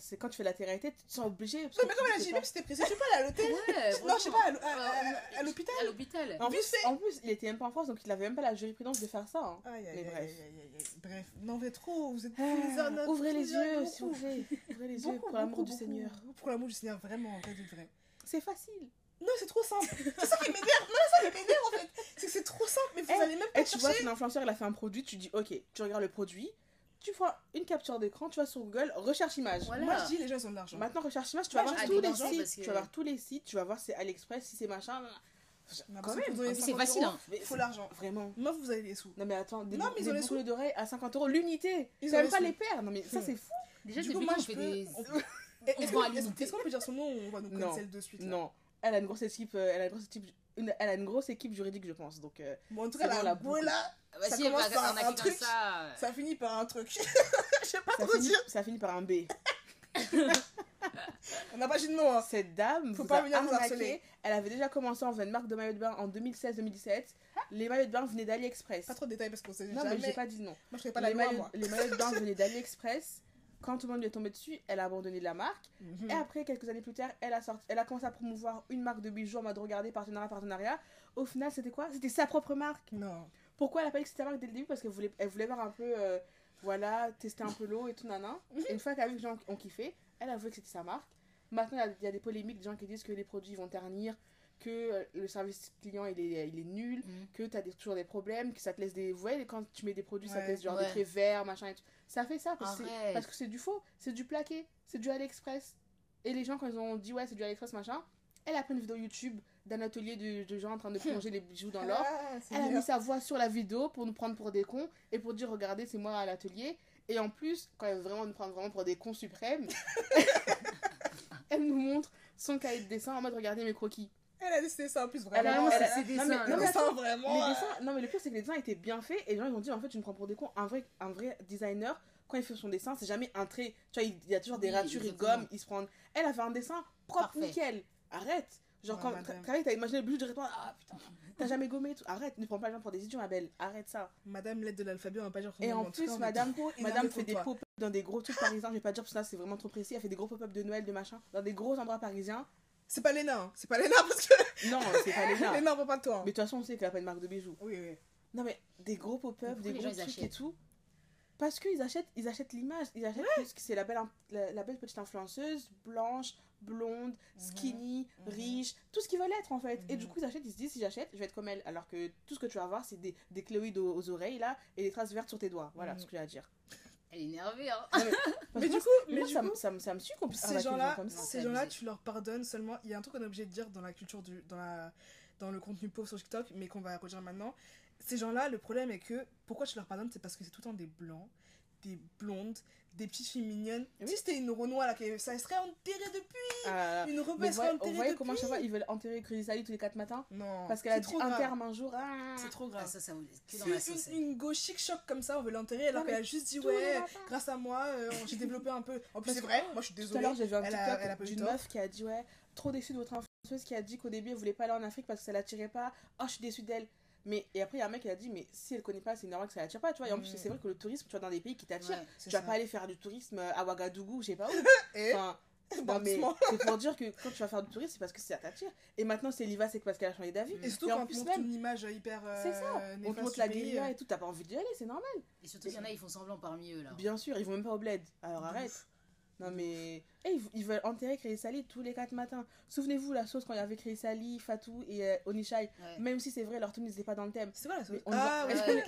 c'est quand tu fais la télé-réalité, tu te sens obligé. Non, mais comme elle a dit, même si t'es pressé, tu peux aller à l'hôtel. Ouais, Non, je sais pas, à l'hô- à- à- à l'hôpital. À l'hôpital. pas. En en plus, il était même pas en France, donc il avait même pas la jurisprudence de faire ça. hein. Aïe, aïe, Mais bref. aïe, aïe, aïe, aïe. Bref, non, mais trop, vous êtes Ah, tous les arnaques, ouvrez les yeux, s'il vous plaît. Ouvrez les yeux pour l'amour du. Seigneur. Pour l'amour du Seigneur, vraiment, en vrai de vrai. C'est facile. Non, c'est trop simple. C'est ça qui m'énerve. Non, ça qui m'énerve en fait. C'est que c'est trop simple, mais vous Eh, allez même pas Et tu vois qu'un influenceur, il a fait un produit, tu dis, ok, tu regardes le produit, tu prends une capture d'écran, tu vas sur Google, recherche image. Voilà. Moi, je dis, les gens, ils ont de l'argent. Maintenant, recherche image, tu vas Ouais, voir tous les sites, que- tu vas voir tous les sites, tu vas voir c'est AliExpress, si c'est machin. Non, quand même. plus, c'est 50 facile, euros, hein. Mais Il faut l'argent. Vraiment. Moi, vous avez les sous. Non mais attends, des, Non, mais ils des ont les boucles d'oreilles à 50 euros l'unité. Ils même pas sous. les paires. Non mais ça Hmm. c'est fou. Déjà, Du coup, moi, je peux- des. Est-ce qu'on peut dire son nom ou on va nous Non. cancel de suite Non. Elle a une grosse équipe, euh, elle a une grosse équipe, une- elle a une grosse équipe juridique je pense. Donc euh, Bon, en tout cas, la la boule là, Bah, Ça si, commence bah, par un comme truc. ça. ça finit par un truc. Je sais pas ça trop finit, dire. ça finit par un B. On n'a pas dit de nom. Hein. Cette dame Faut vous pas a venir nous harceler. Elle avait déjà commencé en faisant une marque de maillot de bain en 2016-2017. Les maillots de bain venaient d'AliExpress. Pas trop de détails parce qu'on sait Non jamais. mais j'ai pas dit non. Moi, je pas la les, loi, moi. les maillots de bain venaient d'AliExpress. Quand tout le monde lui est tombé dessus, elle a abandonné la marque. Mhm. Et après, quelques années plus tard, elle a, sorti, elle a commencé à promouvoir une marque de bijoux en mode regarder, partenariat, partenariat. Au final, c'était quoi? C'était sa propre marque. Non. Pourquoi elle a pas dit que c'était sa marque dès le début? Parce qu'elle voulait, elle voulait voir un peu, euh, voilà, tester un peu l'eau et tout, nana. Et une fois qu'elle a vu que les gens ont kiffé, elle a avoué que c'était sa marque. Maintenant, il y y, a des polémiques, des gens qui disent que les produits vont ternir, que euh, le service client il est, il est nul, Mhm. que tu as toujours des problèmes, que ça te laisse des. Vous voyez, quand tu mets des produits, ça te laisse genre Ouais. des traits verts, machin et tout. Ça fait ça parce que c'est- Arrête. parce que c'est du faux, c'est du plaqué, c'est du AliExpress. Et les gens, quand ils ont dit ouais, c'est du AliExpress, machin, elle a pris une vidéo YouTube d'un atelier de, de gens en train de plonger les bijoux dans l'or. Ah, Elle a mis sa voix sur la vidéo pour nous prendre pour des cons et pour dire regardez, c'est moi à l'atelier. Et en plus, quand elle veut vraiment nous prendre vraiment pour des cons suprêmes, elle nous montre son cahier de dessin en mode regardez mes croquis. Elle a décidé ça en plus Elle a- vraiment. elle a- c'est ses non, dessins, mais- non, vraiment. les euh, dessins, non mais le pire c'est que les dessins étaient bien faits et les gens ils ont dit en fait tu me prends pour des cons. Un vrai, un vrai designer, quand il fait son dessin, c'est jamais un trait. Tu vois, il y a toujours des ratures, il gomme, il se prend. Elle a fait un dessin propre, Parfait. nickel. Arrête. Genre Ouais, quand madame. Carré, t'as imaginé le je dirais toi, ah putain, t'as jamais gommé et tout. Arrête, ne prends pas les gens pour des idiots ma belle. Arrête ça. Madame l'aide de l'alphabet, on va pas dire son Et en plus, madame, madame fait des pop-up dans des gros trucs parisiens. Je vais pas dire parce que là c'est vraiment trop précis. Elle fait des gros pop-up de Noël, de machin, dans des gros endroits parisiens. C'est pas Léna, hein. c'est pas Léna parce que Non, c'est pas Léna. Léna, on parle pas de toi. hein. Mais de toute façon, on sait qu'elle a pas une marque de bijoux. Oui, oui. Non, mais des gros pop-up, Pourquoi des les gros gens, ils trucs et achètent tout. Parce qu'ils achètent, ils achètent l'image. Ils achètent que c'est la belle, in- la, la belle petite influenceuse, blanche, blonde, skinny, Mhm. riche, tout ce qu'ils veulent être en fait. Et Mhm. du coup, ils achètent, ils se disent si j'achète, je vais être comme elle. Alors que tout ce que tu vas avoir, c'est des, des cléoïdes aux, aux oreilles là et des traces vertes sur tes doigts. Voilà Mhm. ce que j'ai à dire. Elle est énervée, hein. Parce Mais du coup, mais moi, du ça, coup, me- ça, me- ça me suit qu'on puisse ces gens-là, gens ça. Ces gens-là, tu leur pardonnes seulement. Il y a un truc qu'on est obligé de dire dans la culture du, dans la, dans le contenu pauvre sur TikTok, mais qu'on va redire maintenant. Ces gens-là, le problème est que pourquoi tu leur pardonnes, c'est parce que c'est tout le temps des blancs, des blondes, des petites filles mignonnes. Oui. Si c'était une Renoir là, qui- ça serait enterré depuis. Ah là là. Une rebelle vous serait enterrée depuis. comment chaque fois ils veulent enterrer Crazy Sally tous les 4 matins Non. Parce qu'elle a c'est dit trop un grave. terme un jour. ah. C'est trop Ah, grave. ça, ça vous dans Une, une, chic choc comme ça, on veut l'enterrer alors qu'elle a juste dit ouais, grâce à moi, euh, j'ai développé un peu. En plus, c'est vrai, moi je suis Tout à désolée. l'heure, j'ai vu un TikTok d'une meuf qui a dit Ouais, trop déçue de votre influenceuse qui a dit qu'au début elle voulait pas aller en Afrique parce que ça l'attirait pas. Oh, je suis déçue d'elle. Mais et après, il y a un mec qui a dit Mais si elle connaît pas, c'est normal que ça l'attire pas, tu vois. Et en plus, Mm. c'est vrai que le tourisme, tu vois, dans des pays qui t'attirent, Ouais. Tu vas ça. pas aller faire du tourisme à Ouagadougou, je sais pas où. Et Enfin, non, mais c'est pour dire que quand tu vas faire du tourisme, c'est parce que ça t'attire. Et maintenant, c'est Liva, c'est parce qu'elle a changé d'avis. Et surtout Et en quand on plus, montre même- une image hyper. euh, C'est ça. On te montre la guérilla euh, et tout, t'as pas envie d'y aller, c'est normal. Et surtout qu'il y en a, ils font semblant parmi eux, là. Bien sûr, ils vont même pas au bled. Alors arrête. Non mais. Eh, ils, veulent enterrer Créé Sali tous les 4 matins. Souvenez-vous la sauce quand il y avait Créé Sali, Fatou et euh, Onishai. Ouais. Même si c'est vrai, leur tenue n'était pas dans le thème. C'est quoi la sauce Ah ouais.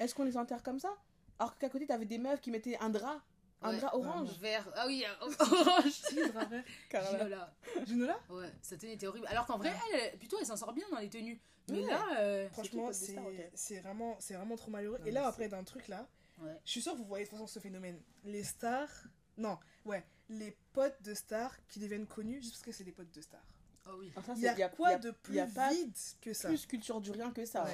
est-ce qu'on les enterre comme ça? Alors qu'à côté, t'avais des meufs qui mettaient un drap. Un Ouais. drap orange. Vert. Ah oui, orange. Si, vrai. Carla. Ginola. Ginola Ouais, sa tenue était horrible. Alors qu'en vrai, elle, plutôt, elle s'en sort bien dans les tenues. Mais Ouais. là, euh, Franchement, c'est Stars, ok. c'est vraiment, c'est vraiment trop malheureux. Et là, après, d'un truc là, ouais. je suis sûre que vous voyez de toute façon ce phénomène. Les stars. Non, ouais. Les potes de stars qui deviennent connus juste parce que c'est des potes de stars. Oh oui. Ça, Il y c'est- a quoi y a- de y plus a pas vide que ça? plus culture du rien que ça.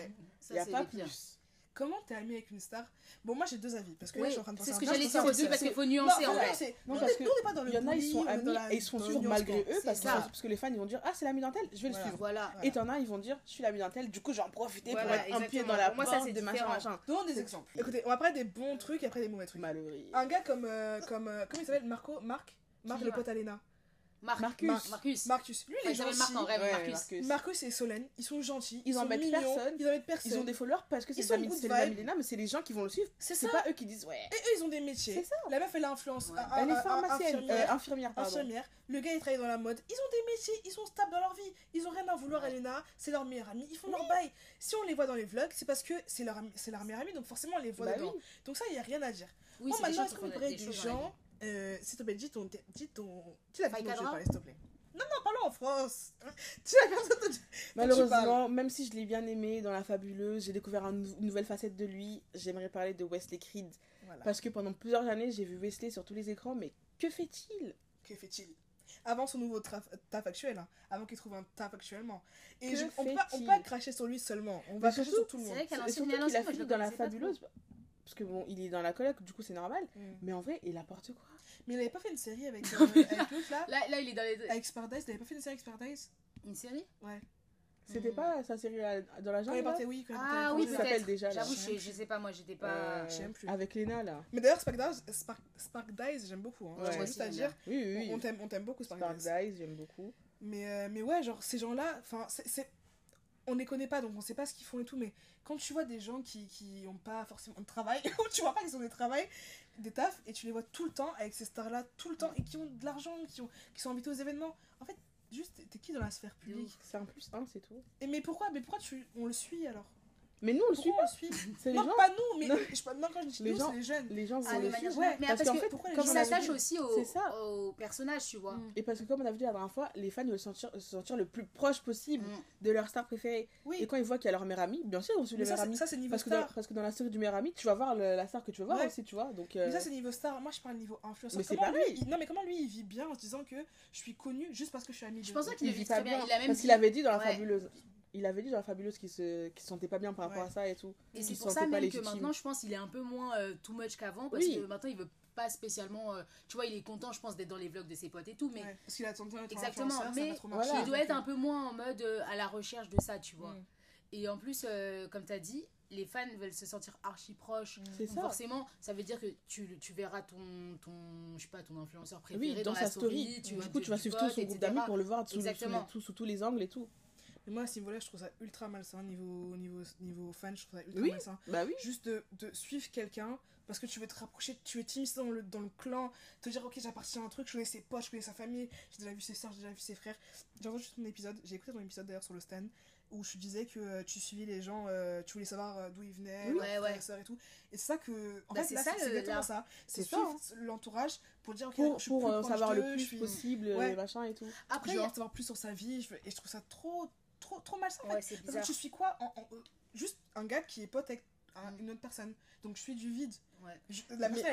Il y a c'est pas plus. Comment t'es ami avec une star? Bon, moi j'ai deux avis. Parce que là, je suis en train de c'est ce que j'allais dire aussi, deux- parce qu'il faut Non, nuancer en faut vrai. Non, parce on est- que nous, on n'est pas dans le Il y en a, ils sont amis dans la- et ils sont nuancement. malgré eux parce que, ça. parce que les fans ils vont dire Ah, c'est l'ami d'un tel, je vais le suivre. Voilà. Et t'en as, ils vont dire Je suis l'ami d'un tel, du coup j'en profiter Voilà, pour être un pied dans la moi, ça, porte c'est de machin machin. Donnons des exemples. Écoutez, on va parler des bons trucs et après des mauvais trucs. Malheureux. Un gars comme. euh, comme euh, comment il s'appelle? Marco? Marc? Marc, le pote Alena. Marc- Marcus. Mar- Marcus. Marcus. Lui, il est gentil. Marc en Ouais, Marcus. Marcus. Marcus et Solène, ils sont gentils. Ils sont embêtent mignons, personne. Ils embêtent personne. Ils ont des followers parce que Ils c'est sont des amis les amis mais c'est les gens qui vont le suivre. C'est pas eux qui disent Ouais. Et eux, ils ont des métiers. C'est ça. La meuf, elle est influence. Ouais. Elle est pharmacienne, infirmière. euh, infirmière, pardon. infirmière. Le gars, il travaille dans la mode. Ils ont des métiers, ils sont stables dans leur vie. Ils ont rien à vouloir, Ouais. Elena. C'est leur meilleure amie. Ils font leur bail. Si on les voit dans les vlogs, c'est parce que c'est leur, ami- c'est leur meilleure amie, donc forcément, on les voit Bah dedans. Donc ça, il n'y a rien à dire. Oui, maintenant, est-ce qu'on des gens euh, S'il te plaît, dis ton. Dis ton. Dis la dont je parler, s'il te plaît. Non, non, parlons en France. Dis la personne tu- Malheureusement, même si je l'ai bien aimé dans La Fabuleuse, j'ai découvert un une nouvelle facette de lui. J'aimerais parler de Wesley Creed. Voilà. Parce que pendant plusieurs années, j'ai vu Wesley sur tous les écrans, mais que fait-il? Que fait-il? Avant son nouveau taf actuel, hein, avant qu'il trouve un taf actuellement. Et Que je- on peut on peut cracher sur lui seulement. On va cracher sur tout le C'est monde. vrai qu'à l'ancienne, a fini dans La. Fabuleuse. Parce que bon, il est dans la coloc, du coup c'est normal. Mm. Mais en vrai, il apporte quoi Mais il avait pas fait une série avec, euh, avec l'autre là Là, là, il est dans les. Avec Spardice, il avait pas fait une série avec Spardice Une série Ouais. C'était Mm. pas sa série dans la jungle oui. Quand il Ah oui, ça s'appelle déjà, J'avoue, Je je, sais je pas, moi, j'étais pas. Euh, je plus. Avec Lena là. Mais d'ailleurs, Spardice, Spark, Sparkdice, j'aime beaucoup. Hein. Ouais. J'ai juste à dire. Oui, oui, oui. On, on t'aime, beaucoup, Sparkdice. Spark Dice, j'aime beaucoup. Mais, euh, mais ouais, genre, ces gens-là, enfin, c'est- on les connaît pas, donc on sait pas ce qu'ils font et tout, mais quand tu vois des gens qui, qui ont pas forcément de travail, ou tu vois pas qu'ils ont des travails, des tafs, et tu les vois tout le temps avec ces stars-là, tout le temps, et qui ont de l'argent, qui, ont, qui sont invités aux événements, en fait, juste, t'es- t'es qui dans la sphère publique? C'est un plus un, c'est tout. Et mais pourquoi, mais pourquoi tu, on le suit alors? Mais nous, on le suit pas. on suit C'est les Non, gens. pas nous, mais Non. je, non, quand je dis Les nous, gens- c'est les jeunes. Les gens Ah, vont de le générale. Mais parce parce qu'en que fait, pourquoi les comme on s'attache aussi au, au personnage, tu vois. Mm. Et parce que comme on avait dit la dernière fois, les fans veulent sentir, se sentir le plus proche possible Mm. de leur star préférée. Oui, Et quand ils voient qu'il y a leur meilleur ami, bien sûr, ils vont suivre mais le ça, meilleur c'est, ami. ça, c'est niveau Parce que, dans, star. parce que dans la série du meilleur ami, tu vas voir le- la star que tu veux voir Ouais. aussi, tu vois. Donc, euh, Mais ça, c'est niveau star. Moi, je parle niveau influenceur. Mais c'est Comment lui, pareil. il- Non, mais comment lui, il vit bien en se disant que je suis connu juste parce que je suis ami Je pense qu'il vit très bien. bien. Il a même Parce qu'il avait dit dans la Ouais. fabuleuse. Il avait dit dans la fabuleuse qu'il se, qu'il se sentait pas bien par rapport Ouais. à ça et tout. Et c'est pour ça même que maintenant, je pense qu'il est un peu moins euh, too much qu'avant. Parce Oui. que maintenant, il veut pas spécialement. euh, tu vois, il est content, je pense, d'être dans les vlogs de ses potes et tout. Mais Ouais, parce qu'il a tenté Exactement, ça mais voilà. il doit être un peu moins en mode euh, à la recherche de ça, tu vois. Mm. Et en plus, euh, comme tu as dit, les fans veulent se sentir archi proches. C'est Donc ça. Forcément, ça veut dire que tu, tu verras ton, ton, je sais pas, ton influenceur préféré Oui, dans la sa story. tu du vois, coup, tu vas suivre tout son groupe d'amis pour le voir sous, sous, tout- sous tous les angles et tout. Et moi, à ce niveau-là, je trouve ça ultra malsain. Niveau, niveau, niveau fan, je trouve ça ultra malsain. Bah juste de, de suivre quelqu'un parce que tu veux te rapprocher, tu es timide dans le, dans le clan, te dire, ok, j'appartiens à un truc, je connais ses potes, je connais sa famille, j'ai déjà vu ses soeurs, j'ai déjà vu ses frères. J'ai entendu ton épisode, j'ai écouté ton épisode d'ailleurs sur le stand où je disais que euh, tu suivais les gens, euh, tu voulais savoir euh, d'où ils venaient, ouais, ouais. et tout. Et c'est ça que. En bah, fait, c'est ça, c'est exactement la... ça. C'est suivre hein. l'entourage pour dire, ok, pour, je suis pour savoir le plus je suis... possible, ouais. les et tout. Après, je veux en savoir plus sur sa vie, et je trouve ça trop, trop, trop malsain. En Parce que tu suis quoi euh, Juste un gars qui est pote Mm. une autre personne. Donc je suis du vide. Ouais.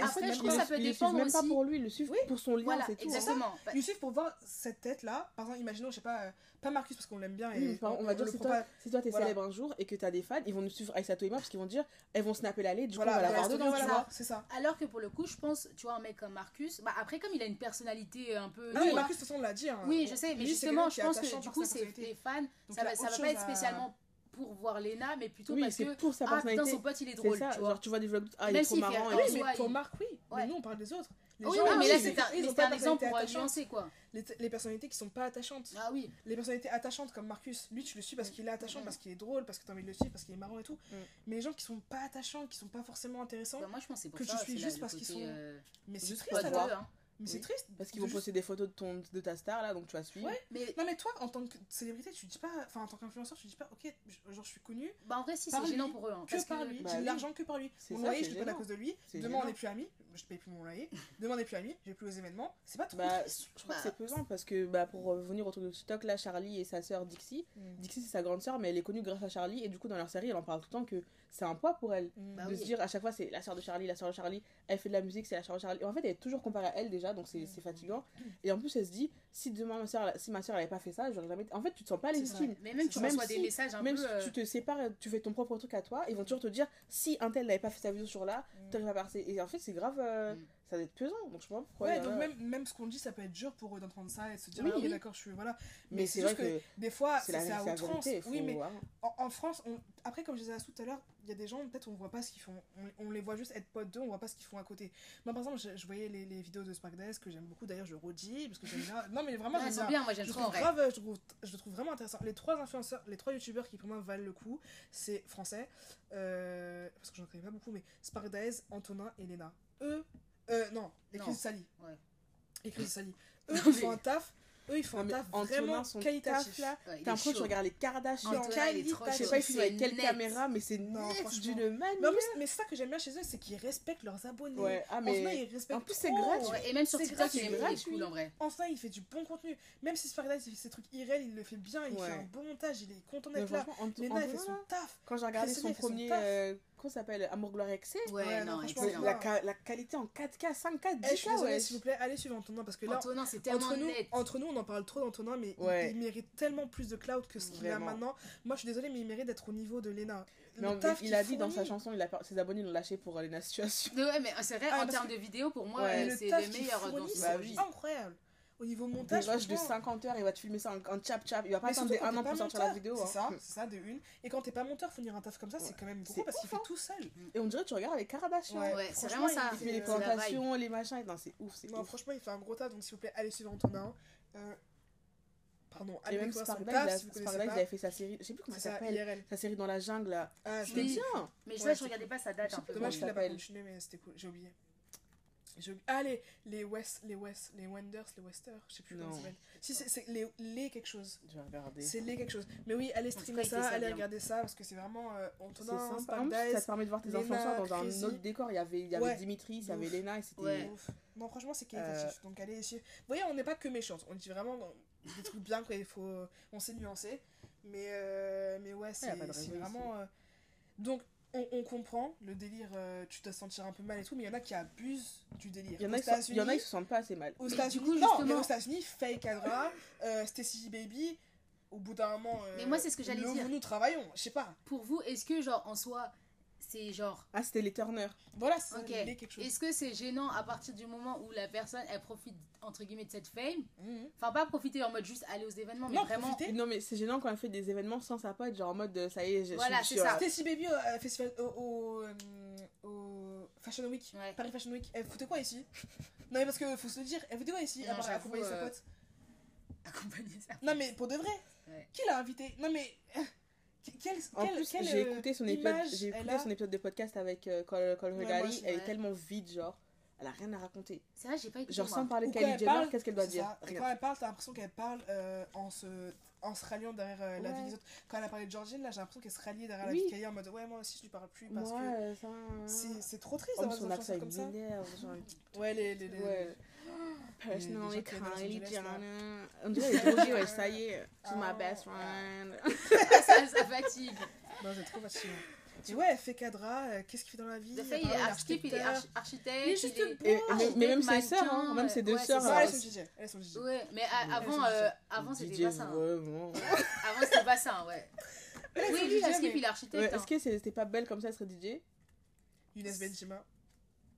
Après, je trouve que ça peut dépendre même pas pour lui, le suivre oui. pour son lien, voilà, c'est tout. Hein. Exactement. Hein. Suivre pour voir cette tête-là. Par exemple, imaginons, je sais pas, euh, pas Marcus parce qu'on l'aime bien. Mm, on, va dire, si toi, si toi t'es voilà. célèbre un jour et que t'as des fans, ils vont nous suivre avec Sato et moi parce qu'ils vont dire, elles vont snapper l'allée, du voilà, coup on va l'avoir dedans. C'est ça. Alors que pour le coup, je pense, tu vois, un mec comme Marcus, bah après, comme il a une personnalité euh, un peu. Ah non, Marcus, de toute façon, on l'a dit. Hein. Oui, je sais, mais justement, je pense que du coup, c'est les fans, ça va pas être spécialement pour voir Lena, mais plutôt oui, parce que pour sa ah putain son pote il est drôle. Ça. Tu vois. Genre tu vois des vlogs, ah il est trop marrant. Oui, mais pour Marc oui. Ouais. Mais nous on parle des autres. Les oui, gens, non, mais là c'est un, un exemple pour nuancer quoi. Les, les, personnalités qui sont pas attachantes. Ah oui. Les personnalités attachantes comme Marcus, lui tu le suis parce qu'il est mm. attachant, mmh. parce qu'il est drôle, parce que t'as envie de le suivre, parce qu'il est marrant et tout. Mmh. Mais les gens qui sont pas attachants, qui sont pas forcément intéressants. Bah, moi je pense c'est pour que ça, tu suis juste parce qu'ils sont. Euh, mais c'est triste alors. Hein. Mais c'est triste. Parce qu'ils vont juste... poster des photos de, ton, de ta star là, donc tu vas suivre. Ouais, mais... Non, mais toi, en tant que célébrité, tu dis pas. Enfin, en tant qu'influenceur, tu dis pas, ok, genre je suis connu. Bah, en vrai, si, c'est gênant pour eux. Hein, que par lui. Bah j'ai l'argent que par lui. Mon loyer, je le paye à cause de lui. Demain, on n'est plus amis. Je paye plus mon loyer. Demain, on n'est plus amis. J'ai plus aux événements. C'est pas trop. Bah, je crois que bah. c'est pesant parce que, bah, pour revenir au truc de TikTok, là, Charlie et sa sœur Dixie. Mm. Dixie, c'est sa grande sœur, mais elle est connue grâce à Charlie. Et du coup, dans leur série, elle en parle tout le temps que c'est un poids pour elle. Mm. De bah se dire à chaque fois, c'est la soeur de Charlie, la soeur de Charlie, elle fait de la musique, c'est la soeur de Charlie. Et en fait, elle est toujours comparée à elle déjà, donc c'est mm. fatigant. Et en plus, elle se dit, si demain ma soeur, si ma soeur n'avait pas fait ça, j'aurais jamais. En fait, tu te sens pas légitime. Mais même tu reçois si, des messages un même peu. Même si tu euh, te sépares, tu fais ton propre truc à toi, ils vont toujours te dire, si un tel n'avait pas fait sa vidéo sur là, tu t'aurais pas passé. Et en fait, c'est grave. Euh, ça doit être pesant. Donc je comprends. Ouais, donc même, même ce qu'on dit, ça peut être dur pour eux d'entendre ça et de se dire, oui, ah d'accord, je suis. Voilà. Mais, c'est juste que, des fois, c'est à outrance. Oui, mais en, France, on... après, comme je disais à tout à l'heure, il y a des gens, peut-être, on voit pas ce qu'ils font. On, les voit juste être potes d'eux, on voit pas ce qu'ils font à côté. Moi, par exemple, je, voyais les, vidéos de Sparkdesk que j'aime beaucoup. D'ailleurs, je redis, parce que j'aime bien. Non, mais vraiment, ah, bien. moi, j'aime trop. Grave, je, trouve, je trouve vraiment intéressant. Les trois influenceurs, les trois youtubeurs qui, pour moi, valent le coup, c'est français, euh, parce que j'en connais pas beaucoup, mais Sparkdesk, Antonin et Lena. Eux, euh, non, les crises salies. Ouais. Les crises salies. Eux, ils font un taf. Eux, ils font un taf vraiment qualitatif. T'as l'impression que tu regardes les Kardashians. Je sais pas, ils filment avec quelle caméra, mais c'est net d'une manière. Mais ça que j'aime bien chez eux, c'est qu'ils respectent leurs abonnés. Ouais, ah, mais... En plus, c'est gratuit. Et même sur TikTok, c'est cool en vrai. Enfin, il fait du bon contenu. Même si Paradise, il fait ses trucs irréels, il le fait bien, il fait un bon montage, il est content d'être là. Lena, il fait son hein. taf. Quand j'ai regardé son premier ça s'appelle Amour, gloire excès Ouais, ouais non, non. La, qualité en 4K, 5K, 10K. S'il vous plaît, allez suivre Antonin parce que là. Antonin, c'est tellement entre nous, net. Entre nous, on en parle trop d'Antonin, mais il, mérite tellement plus de cloud que ce qu'il a maintenant. Moi, je suis désolée, mais il mérite d'être au niveau de Lena. Mais on, il a dit dans sa chanson, ses abonnés l'ont lâché pour euh, Lena Situation. Ouais, mais euh, c'est vrai, ah, en termes de vidéo, pour moi, euh, c'est le, meilleur dans sa vie. Bah incroyable au niveau montage. Des de 50 heures, il va te filmer ça en, tchap tchap. Il va pas Mais attendre un an pour sortir la vidéo. C'est hein. ça, c'est ça, de une. Et quand t'es pas monteur, fournir un taf comme ça, c'est quand même gros parce qu'il fait hein. tout seul. Et on dirait, que tu regardes avec Kardashian. Ouais, ouais c'est vraiment ça. Il fait les plantations, les machins. Non, c'est ouf, c'est ouf. Franchement, il fait un gros tas, donc s'il vous plaît, allez suivre Antonin. Hein. Euh, pardon, et même Sparklight, il avait fait sa série, je sais plus comment ça s'appelle, sa série dans la jungle. Ah, c'était bien. Mais ça, je regardais pas, sa date un peu. Dommage qu'il a pas continué, mais c'était cool, j'ai oublié. Je... Ah, les, les West, les West, les Wenders, les Westers, je sais plus non. comment ça s'appelle. Si, c'est les, les, quelque chose. Je vais regarder. C'est les quelque chose. Mais oui, allez streamer ça, ça, allez bien. regarder ça, parce que c'est vraiment. Euh, on tourne un Ça te permet de voir tes influenceurs dans Crazy. un autre décor. Il y avait, il y avait ouais. Dimitri, il y avait Lena, et c'était. Ouais. Non, franchement, c'est euh. qualitatif. Euh... Donc, allez. essayer. Vous voyez, on n'est pas que méchante. On dit vraiment des trucs bien, quoi. Il faut... On s'est nuancé. Mais, euh... mais ouais, c'est ouais, vraiment. Euh, donc, on, on, comprend le délire, euh, tu dois sentir un peu mal et tout, mais il y en a qui abusent du délire. Il y en a, qui, se, se sentent pas assez mal. Aux États-Unis, non, mais aux États-Unis, Fake Adra, euh, Stacy Baby, au bout d'un moment. Euh, mais moi, c'est ce que j'allais dire. Nous travaillons, je sais pas. Pour vous, est-ce que, genre, en soi, c'est genre. Ah, c'était les Turner. Voilà, c'est okay. quelque chose. Est-ce que c'est gênant à partir du moment où la personne, elle profite, entre guillemets, de cette fame? Mhm. Enfin, pas profiter en mode juste aller aux événements, non, mais vraiment. Profiter. Non, mais c'est gênant quand elle fait des événements sans sa pote, genre en mode euh, ça y est, je voilà, suis Voilà, c'est ça. Stacy Baby euh, au, au, euh, au, Fashion Week. Paris Fashion Week. Elle foutait quoi ici? Non, mais parce que faut se le dire, elle foutait quoi ici? Non, À part accompagner sa pote. Accompagner sa. Non, mais pour de vrai, qui l'a invité? Non, mais. Quelle, en quelle, plus, j'ai écouté, son épisode, j'ai écouté a... son épisode de podcast avec euh, Cole, Cole Regali, elle est tellement vide, genre elle a rien à raconter. C'est vrai, j'ai pas écouté. Genre, sans parler de Kylie Jenner, qu'est-ce qu'elle doit dire ça. Quand elle parle, t'as l'impression qu'elle parle euh, en, se, en se ralliant derrière euh, la vie des autres. Quand elle a parlé de Georgine, là, j'ai l'impression qu'elle se ralliait derrière oui. la vie de Kylie en mode Ouais, moi aussi, je lui parle plus parce ouais, que. Ça... Hein. C'est trop triste oh, d'avoir des accent comme ça. ouais, les. les, les, ouais. Personally, Kylie Jenner. On dirait Georgie, ouais, ça y est. To my ah, best friend. ça, ça fatigue. Non, c'est trop fatigant. Tu ouais, fait cadra, euh, qu'est-ce qu'il fait dans la vie? Fait, il est architecte, est architecte. Mais, même ses sœurs, hein, même ses deux sœurs. Euh. Ouais, elles sont DJ. Elles. Ouais, mais avant, euh, avant c'était pas ça. Hein. Avant c'était pas ça, ouais. Oui, lui, Askip, il est architecte. Est-ce hein. que c'était pas belle comme ça, elle serait DJ Younes Benjima.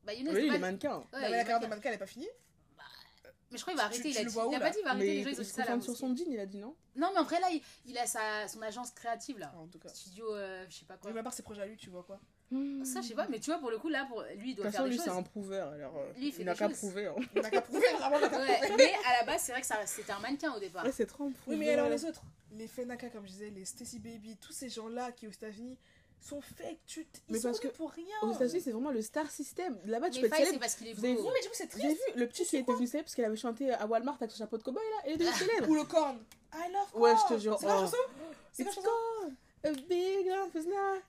Bah, Younes oui, il est mannequin. Mais la carrière de mannequin, elle est pas finie mais je crois qu'il va arrêter. Tu, il, tu a dit, il a, pas dit il va arrêter mais les jeux, ils ont dit sur son jean, il a dit non? Non, mais en vrai, là, il, il a sa, son agence créative là. En tout cas. Studio, euh, je sais pas quoi. Mais à part ses projets à lui, tu vois quoi? Ça, je sais pas, mais tu vois, pour le coup, là, pour lui, il doit façon, faire des lui, choses. c'est un prouveur, alors. Euh, lui, il, il n'a qu'à prouver. Hein. Il n'a qu'à prouver, vraiment, ouais. Mais à la base, c'est vrai que c'était un mannequin au départ. Ouais, c'est trop. Oui, mais alors les autres, les Fenaka, comme je disais, les Stacy Baby, tous ces gens-là qui, aux États-Unis, sont fake, tu ils mais sont parce que pour rien. Aux États-Unis, c'est vraiment le star system. Là-bas, tu mais peux être célèbre. parce qu'il est. Vous avez vu, mais du coup, c'est triste. J'ai vu le petit qui était venu célèbre parce qu'elle avait chanté à Walmart avec son chapeau de cowboy là, elle est devenue célèbre. Ou le corn. I love corn. Ouais, je te jure. C'est oh. la chanson? C'est la chanson? A big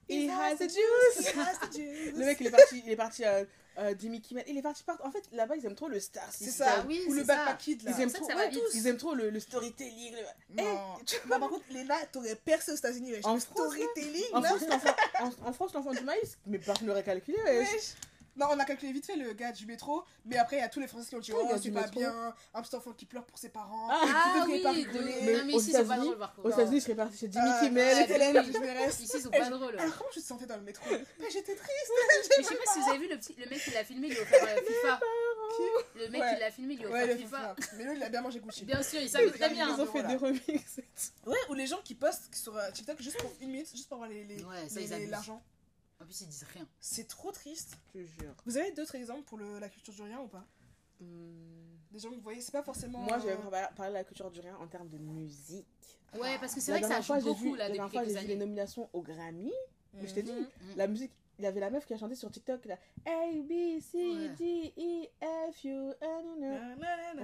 is has the le mec, il est parti, il est parti à euh, euh Jimmy Kimmel. Il est parti part. En fait, là-bas, ils aiment trop le star. C'est ça. Ou le backpack kid, là. Ils aiment, trop, ils aiment trop le, storytelling. Le... Eh, bah, par contre, Léna, t'aurais percé aux États-Unis. En, en, en France, l'enfant du maïs, mais par le recalculé. Ouais. Non, on a calculé vite fait le gars du métro, mais après il y a tous les Français qui ont dit Oh, c'est pas bien, un petit enfant qui pleure pour ses parents. Ah, oui, pas mais, mais ici c'est pas drôle par contre. Aux États-Unis, je serais partie chez Jimmy euh, Kimmel, Hélène, Ici c'est pas drôle. Alors comment je me ah, sentais dans le métro Mais j'étais triste. Mais je sais pas si vous avez vu le petit le mec qui l'a filmé, il lui a offert FIFA. Le mec qui l'a filmé, il lui a offert FIFA. Mais lui, il a bien mangé Gucci. Bien sûr, il savait très bien. Ils ont fait des remixes. Ouais, ou les gens qui postent sur euh, TikTok juste pour une minute, juste pour avoir l'argent. En plus, ils disent rien. C'est trop triste. Je jure. Vous avez d'autres exemples pour le, la culture du rien ou pas? Hmm. Des gens que vous voyez, c'est pas forcément. Moi, je vais parler de la culture du rien en termes de musique. Ouais, parce que c'est vrai que ça change beaucoup vu, là, La dernière fois, j'ai vu les nominations au Grammy. Mais je t'ai mhm, dit, mhm. la musique, il y avait la meuf qui a chanté sur TikTok là A B C. D E F U N N N, N, N,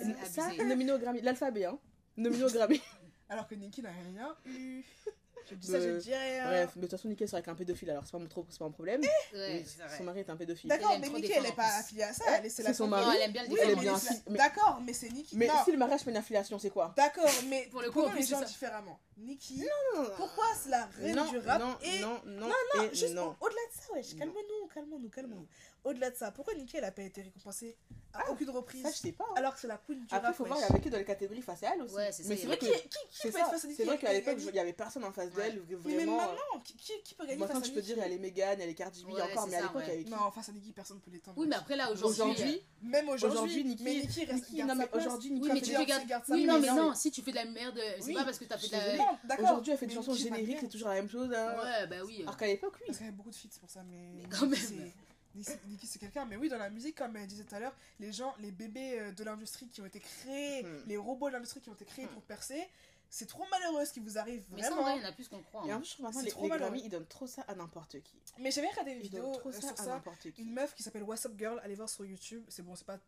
N. ouais. ça nominé au Grammy l'alphabet hein nominé au Grammy alors que Nicki n'a rien eu Je dis bah, ça, je dirais. Hein. Bref, mais de toute façon, Mickey serait avec un pédophile, alors c'est pas, trop, pas un problème. Eh, ouais, son mari est un pédophile. D'accord, mais Mickey, elle est pas affiliée à ça. Elle est, c'est son mari. elle aime bien le D'accord, mais c'est Nikki. Mais si le mariage fait une affiliation, c'est quoi? D'accord, mais pour le coup, les gens différemment? Nikki. Non, non, non. Pourquoi cela reine du rap Non, et... non, non, non, et juste non. Au-delà de ça, wesh, calmons-nous, calmons-nous, calmons-nous. Au-delà de ça, pourquoi Nikki, elle n'a pas été récompensée à ah, aucune reprise Ça, je sais pas. Hein. Alors que c'est la queen du Après, rap. Après, faut wesh. voir, il y avait que dans les catégories face à elle aussi. Ouais, c'est Mais c'est vrai que... qui, qui, qui peut ça. être face à Nikki C'est vrai qu'à l'époque, il n'y avait personne en face d'elle, ouais. Mais maintenant, qui, qui peut gagner Moi, face à Nikki Maintenant, je peux dire, elle est Megan, elle est Cardi B encore, mais à l'époque, il y avait qui Non, face à Nikki, personne ne peut l'étendre. Oui, mais après, là, aujourd'hui. Euh, même aujourd'hui, Nikki. Aujourd'hui, Nikki, mais Aujourd'hui, Nikki, mais tu fais garde ça. Oui, non, mais non, si tu fais de la merde, c'est pas parce que tu as fait de la. Aujourd'hui, elle fait des chansons génériques, c'est toujours la même chose. Hein. Ouais, bah oui. Hein. Alors qu'à l'époque, oui. Parce qu'il y avait beaucoup de feats pour ça, mais. Mais quand même. Niki, c'est quelqu'un, mais oui, dans la musique, comme elle disait tout à l'heure, les gens, les bébés euh, de l'industrie qui ont été créés, mm-hmm. les robots de l'industrie qui ont été créés mm. pour percer, c'est trop malheureux ce qui vous arrive vraiment. Mais ça, vrai, il y en a plus qu'on croit. Hein. Et en hein. plus, je trouve maintenant les, trop les Grammy, ils trop ça à n'importe qui. Mais j'avais regardé une vidéo trop euh, ça sur ça. Une meuf qui s'appelle What's Up Girl, allez voir sur YouTube. C'est bon, c'est pas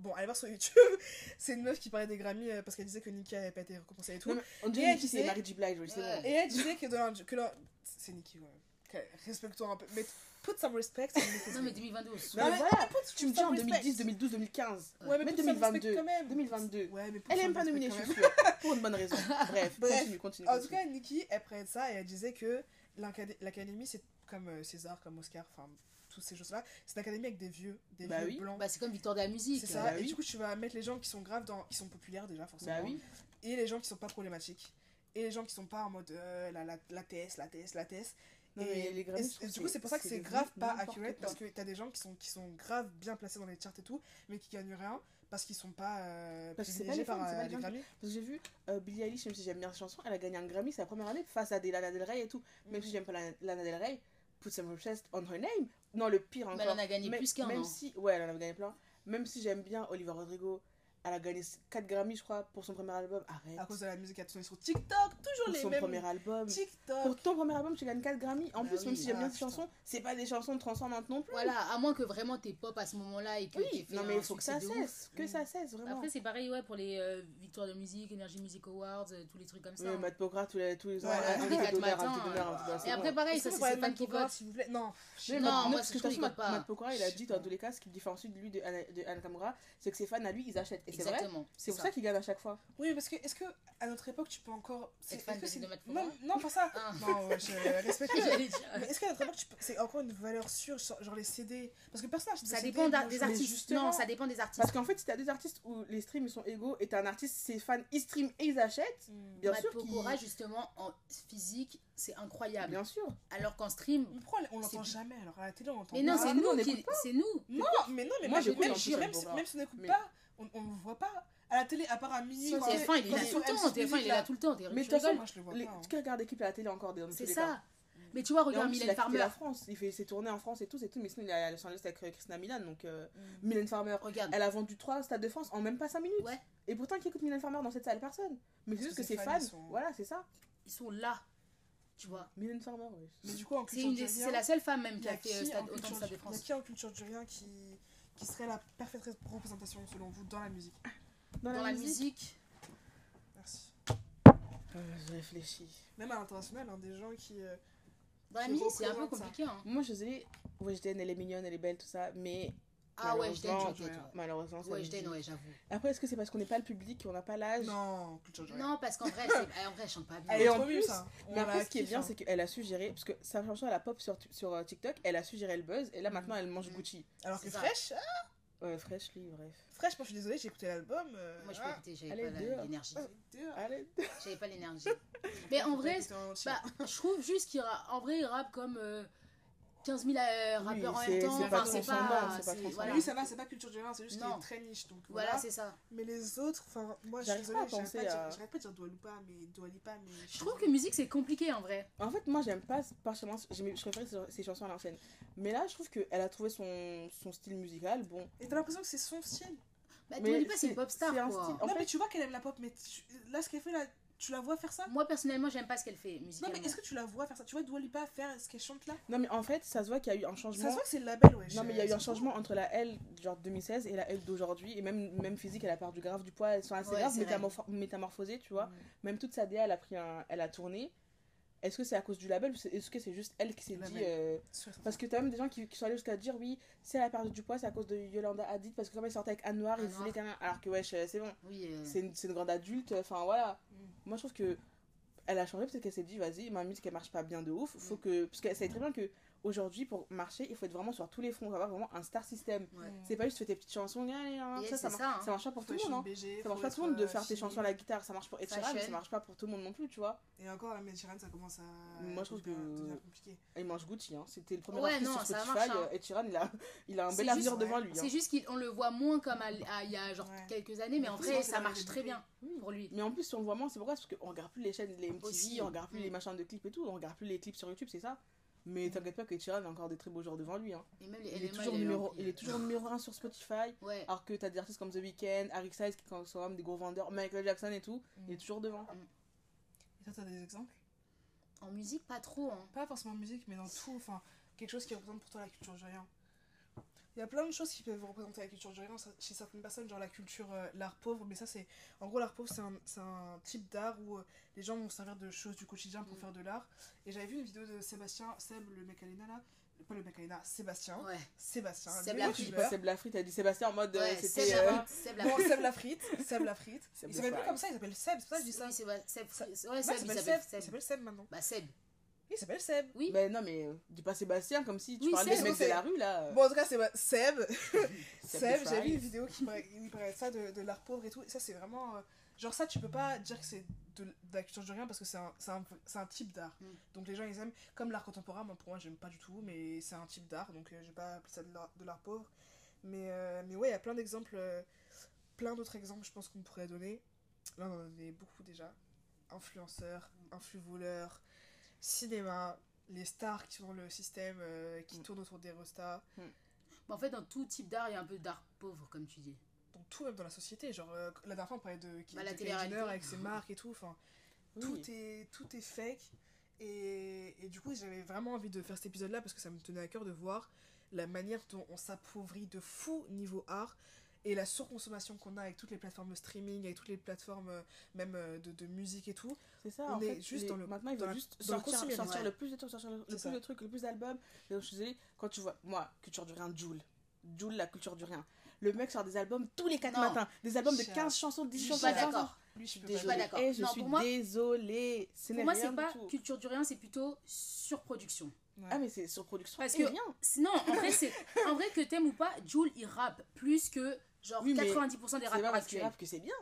Bon, allez voir sur YouTube, c'est une meuf qui parlait des Grammy euh, parce qu'elle disait que Nicki avait pas été récompensée et tout. On dit et elle disait... Blige, je sais. Et elle disait que dans que leur... C'est Nicki, ouais. Okay, Respectons un peu. Mais put some respect. non, mais 2022 aussi. Non, mais voilà, tu me dis en 2010, 2012, 2015. Ouais, mais, mais 2022. Quand même. 2022. Ouais, mais elle aime pas nominer, je suis sûre. Pour une bonne raison. Bref, Bref. Continue, continue, En tout cas, Nicki, elle prenait ça et elle disait que l'Académie, c'est comme euh, César, comme Oscar, enfin toutes ces choses-là. C'est une académie avec des vieux, des bah vieux oui. blancs. Bah, c'est comme Victor de la musique. C'est ça. Bah et du coup, tu vas mettre les gens qui sont graves dans. Ils sont populaires déjà, bah forcément. Bah oui. Et les gens qui sont pas problématiques. Et les gens qui sont pas en mode euh, la, la, la, TS, la TS, la TS. Et, les graves, du coup, c'est pour ça que c'est grave pas accurate parce que t'as des gens qui sont, qui sont graves bien placés dans les charts et tout, mais qui gagnent rien parce qu'ils sont pas euh, parce que pas les par fans, pas euh, les Grammys. Parce que j'ai vu euh, Billie Eilish, même si j'aime bien cette chanson, elle a gagné un Grammy sa première année face à des Lana Del Rey et tout. Même mm. si j'aime pas Lana Del Rey, Put Some Chest on Her Name. Non, le pire encore. Mais elle en a gagné plus qu'un. Même si, ouais, elle a gagné plein. Même si j'aime bien Oliver Rodrigo, elle a gagné 4 Grammy, je crois, pour son premier album. Arrête. À cause de la musique qui a tourné sur TikTok, toujours Pour les son mêmes. premier album. TikTok. Pour ton premier album, tu gagnes 4 Grammy. En Bah plus, même si j'aime bien Ah, ces putain. chansons, c'est pas des chansons de transcendante non plus. Voilà, à moins que vraiment t'es pop à ce moment-là et que Oui, fait non, mais il faut que ça cesse. Que ça cesse, vraiment. Après, c'est pareil, ouais, pour les euh, victoires de musique, Energy Music Awards, euh, tous les trucs comme ça. Oui, hein. Matt Pokora, tous les, tous les ans, d'honneur, Et après, pareil, ça c'est Matt qui Pokora, votent. s'il vous plaît? Non. Non, parce que vote pas. Matt Pokora, il a dit dans tous les cas, ce qu'il différencie de lui de Anna Kamura, c'est que ses fans à lui, ils achètent. Et c'est vrai, Exactement. c'est pour ça qu'il gagne à chaque fois. Oui, parce que est-ce que à notre époque tu peux encore. c'est- Matt Pokora Non, non, pas ça. Ah. Non, ouais, je respecte. Mais est-ce qu'à notre époque tu peux- c'est encore une valeur sûre, genre les CD Parce que personne n'achète de Ça dépend des je- artistes. justement- Non, ça dépend des artistes. Parce qu'en fait, si t'as deux artistes où les streams ils sont égaux et t'as un artiste, ses fans ils streament et ils achètent, Hmm. bien Matt sûr qu'ils. Pokora, justement, en physique, c'est incroyable. Bien sûr. Alors qu'en stream. Mais pourquoi on l'entend jamais alors à la télé on l'entend Mais non, c'est nous, on nous. C'est nous. Non, mais non, mais Moi, même, j'écoute même, si- on n'écoute pas, on, on le voit pas. À la télé, à part à minuit. Sur quand TF1, il est là tout le sur temps. M6 TF1, il est là tout le temps. Mais de tu toute façon. Moi, je le vois Les... pas. hein. Qui regarde l'équipe à la télé encore des C'est ça. Mais tu vois, regarde Mylène a Farmer. la France, il fait ses tournées en France et tout, c'est tout, mais sinon il est à Los Angeles avec euh, Christina Milan, donc euh, Mm. Mylène Farmer, Regarde. elle a vendu 3 stades de France en même pas 5 minutes. Ouais. Et pourtant, qui écoute Mylène Farmer dans cette salle? Personne. Mais c'est juste que ses fans, sont- voilà, c'est ça. Ils sont là. Tu vois. Mylène Farmer, oui. Mais du coup, en C'est culture c'est la seule femme même qui a a fait qui euh, en stade- autant de culture stade du- de il y a France. qui en culture du rien qui, qui serait la parfaite représentation selon vous dans la musique Dans, Dans la musique, Merci. Euh, je réfléchis. Même à l'international, hein, des gens qui. euh, dans la Qui musique, c'est un peu ça. compliqué. Hein. Moi, je sais, Weshden, elle est mignonne, elle est belle, tout ça, mais. Ah ouais, je t'aime, malheureusement, je. Malheureusement, ça Ouais, je t'aime, ouais, j'avoue. Après, est-ce que c'est parce qu'on n'est pas le public, qu'on n'a pas l'âge? Non, culture. Non, parce qu'en vrai, en vrai, elle chante pas bien. Elle Et est en plus- ça. On Mais après, ce qui est bien, hein. c'est qu'elle a su gérer, parce que sa chanson, elle a pop sur, sur euh, TikTok, elle a su gérer le buzz, et là, maintenant, elle mange Mm. Gucci. Alors que ah, Ouais, Freshly, bref. Fresh, moi je suis désolée, j'ai écouté l'album. euh, Moi, je peux ah, écouter, j'avais pas dehors. l'énergie. J'avais pas l'énergie. Mais en vrai, bah, je trouve juste qu'il ra- en vrai, il rappe comme euh, 15 000 euh, Oui, rappeurs en c'est- même temps. c'est pas Enfin, pas. c'est pas c'est- transcendant. voilà. Oui, ça va, c'est pas culture du rien, c'est juste qu'il est très niche. Donc Voilà, voilà. c'est ça. Mais les autres, enfin, moi je suis J'arrive désolée, pas à j'arrête pas, dire- à- j'arrête pas de dire Dua Lipa, mais mais. Je trouve que musique, c'est compliqué en vrai. En fait, moi, j'aime pas particulièrement. Je préférais ses, ses chansons à l'ancienne. Mais là, je trouve qu'elle a trouvé son, son style musical. Bon. Et t'as l'impression que c'est son style. Bah, Mais Dua Lipa, c'est c'est- une pop star, c'est un quoi. style- En non, fait- mais tu vois qu'elle aime la pop, mais tu- là, ce qu'elle fait là, tu la vois faire ça? Moi, personnellement, j'aime pas ce qu'elle fait Non, musicalement. mais est-ce que tu la vois faire ça? Tu vois Dua Lipa faire ce qu'elle chante là? Non, mais en fait, ça se voit qu'il y a eu un Ça changement. se voit que c'est le label, ouais. Non, mais il y a eu un changement entre la L genre 2016 et la L d'aujourd'hui. Et même, même physique, elle a perdu grave du poids. Elles sont assez Ouais, graves métamorphosées, tu vois. Mm. Même toute sa DA, elle a, pris un, elle a tourné. Est-ce que c'est à cause du label ou est-ce que c'est juste elle qui s'est dit. euh, Parce que t'as même des gens qui, qui sont allés jusqu'à dire oui, si elle a perdu du poids, c'est à cause de Yolanda Hadid. Parce que comme elle sortait avec Anne Noir, ils voulaient qu'un. Alors que wesh, euh, c'est bon. Oui, euh, C'est une, grande adulte. Enfin voilà. Mm. Moi je trouve que. Elle a changé parce qu'elle s'est dit vas-y, ma musique elle marche pas bien de ouf. Faut Mm. que. Parce qu'elle savait très bien que aujourd'hui pour marcher, il faut être vraiment sur tous les fronts. Il faut avoir vraiment un star system. ouais. C'est pas juste fais tes petites chansons, ça, ça, marche, ça, hein. ça marche pas pour tout le monde. Hein. Ça marche pas tout le monde de faire tes chansons à la guitare, ça marche pour Ed Sheeran, mais ça marche pas pour tout le monde non plus, tu vois. Et encore, la Mediterranée, ça commence à. Moi, je trouve que- compliqué. Il mange Gucci, hein. c'était le premier Ouais, artiste non, sur ça Spotify. marche, hein. euh, Ed Sheeran, il a, il a un bel avenir devant lui. hein. C'est juste qu'on le voit moins comme il y a genre Ouais. quelques années, mais en vrai, ça marche très bien pour lui. Mais en plus, si on le voit moins, c'est pourquoi? Parce qu'on regarde plus les chaînes, les MTV, on regarde plus Mm. les machins de clips et tout, on regarde plus les clips sur YouTube, c'est ça? Mais t'inquiète pas que Sheeran a encore des très beaux jours devant lui. Hein. Et même les Il, est toujours il numéro, il est toujours numéro 1 sur Spotify. Ouais. Alors que t'as des artistes comme The Weeknd, Harry Styles qui sont quand même des gros vendeurs, Michael Jackson et tout, Mm. il est toujours devant. Et toi, t'as des exemples? En musique, pas trop. Hein. Pas forcément en musique, mais dans tout. Enfin, quelque chose qui représente pour toi la culture rien. Il y a plein de choses qui peuvent représenter la culture du rien chez certaines personnes, genre la culture, euh, l'art pauvre. Mais ça, c'est. En gros, l'art pauvre, c'est un, c'est un type d'art où euh, les gens vont se servir de choses du quotidien pour Mm. faire de l'art. Et j'avais vu une vidéo de Sébastien, Seb, le mec Alena là. Pas le mec Alena, Sébastien. Ouais. Sébastien. Seb le la Je dis youtubeur. pas Seb Lafrite, t'as dit Sébastien en mode euh, Ouais, c'était. Seb euh, la frite, Seb la Bon, frite. Seb la frite. Seb la frite. Seb il the s'appelle plus comme ça, il s'appelle Seb. C'est pour ça que je dis ça. Oui, Seb. Ouais, Seb, il il s'appelle Seb. Il Seb. s'appelle Seb maintenant. Bah, Seb. Il s'appelle Seb. Oui. Mais non, mais euh, dis pas Sébastien comme si tu Oui, parlais Seb, de la rue là. Bon, en tout cas, c'est Seb. Seb j'ai vu une vidéo qui parlait, de ça, de, de l'art pauvre et tout. Et ça, c'est vraiment. euh, genre, ça, tu peux pas dire que c'est de, de la culture du rien parce que c'est un, c'est un, c'est un type d'art. Mm. Donc, les gens, ils aiment. Comme l'art contemporain, moi, pour moi, j'aime pas du tout, mais c'est un type d'art. Donc, euh, je vais pas appeler ça de l'art, de pauvre. Mais, euh, mais ouais, il y a plein d'exemples. euh, plein d'autres exemples, je pense qu'on pourrait donner. Là, on en a donné beaucoup déjà. Influenceurs, influvoleurs, cinéma, les stars qui sont dans le système, euh, qui Mm. tournent autour des restas. Mais en fait, dans tout type d'art, il y a un peu d'art pauvre, comme tu dis. dans tout, même dans la société. Genre, euh, la dernière fois, on parlait de, qui- Bah, la avec ses marques et tout. Enfin, Oui. tout, est, tout est fake. Et, et du coup, j'avais vraiment envie de faire cet épisode-là parce que ça me tenait à cœur de voir la manière dont on s'appauvrit de fou niveau art et la surconsommation qu'on a avec toutes les plateformes de streaming, avec toutes les plateformes euh, même euh, de, de musique et tout. C'est ça, On en est fait, juste les- dans le- maintenant ils dans veulent juste dans le sortir, consumérisme. sortir Ouais. le plus de trucs, sortir le, le plus ça. de trucs, le plus d'albums. Et donc, je suis désolée, quand tu vois, moi, culture du rien, Joule, Joule, la culture du rien. Le mec sort des albums tous les 4 Non. matins, des albums de Chat. 15 chansons, 10 Je suis chansons. pas 15 chansons. d'accord. Lui, je Je suis désolée. pas d'accord. Eh, je Non, suis pour moi- désolée. Ce Pour n'est moi, c'est pas tout. culture du rien, c'est plutôt surproduction. Ouais. Ah, mais c'est surproduction. Parce que- rien. Non, en vrai, c'est en vrai que t'aimes ou pas, Jules il rappe plus que genre Oui, mais 90% des C'est pas rappeurs parce actuels. rappe que c'est bien.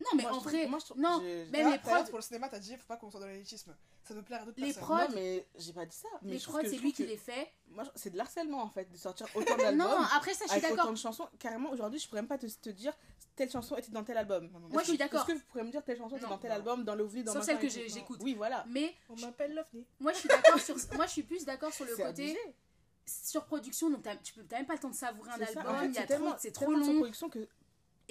Non, mais Moi, je en trouve- vrai, moi, je trouve- non, je- Ah, les prods, pour le cinéma, t'as dit faut pas qu'on soit dans l'élitisme. Ça veut plaire à d'autres Les personnes. prods- Non, mais j'ai pas dit ça. Mais les prods, que- c'est lui qui que- les fait. Moi, c'est de l'harcèlement en fait, de sortir autant d'albums. Non, après ça, je suis avec d'accord. autant de chansons. Carrément, aujourd'hui, je pourrais même pas te, te dire telle chanson était dans tel album. Non, non, Moi, je suis d'accord. Est-ce que vous pourrez me dire telle chanson était dans tel album, dans l'OVNI, dans Sauf celle que j'écoute. Oui, voilà. Mais On m'appelle l'OVNI. moi, je suis d'accord sur. Moi, je suis plus d'accord sur le côté. Surproduction. Donc, tu peux t'as même pas le temps de savourer un album. En fait, il y a c'est trop, c'est long. production que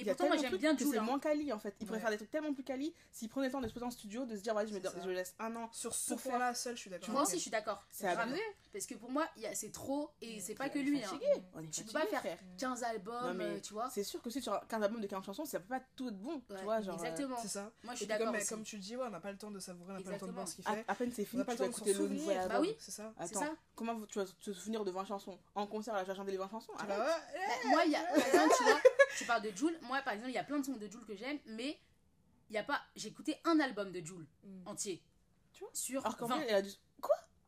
Et il y a pourtant, moi, tellement j'aime de bien trucs que Jules. C'est hein. moins quali en fait. Il pourrait Ouais. faire des trucs tellement plus quali s'il prenait le temps de se poser en studio, de se dire, vas-y, je, me, je laisse un an. Sur ce point-là, seul, je suis d'accord. Moi aussi, je suis d'accord. C'est abusé. Parce que pour moi, c'est trop. Et c'est pas que lui. hein. fatigué. On est Tu peux pas faire frère. 15 albums, Non, mais euh, tu vois. C'est sûr que si tu as 15 albums de 15 chansons, ça peut pas tout être bon. Ouais, tu vois, genre. euh, Exactement. C'est ça. Moi, je suis d'accord comme tu le dis, ouais, on n'a pas le temps de savourer, on n'a pas le temps de voir ce qu'il à, fait. à peine c'est On fini, n'a pas tu le vas temps de s'en écouter le album. Bah oui. C'est ça. Attends, comment tu vas te souvenir de 20 chansons? En concert, là, tu vas chanter les 20 chansons moi, il y a. Par exemple, tu vois, tu parles de Jules. Moi, par exemple, il y a plein de sons de Jules que j'aime, mais il y a pas. J'ai écouté un album de Jules Mm. entier. Tu vois Sur Alors qu'en 20. vrai, elle a du.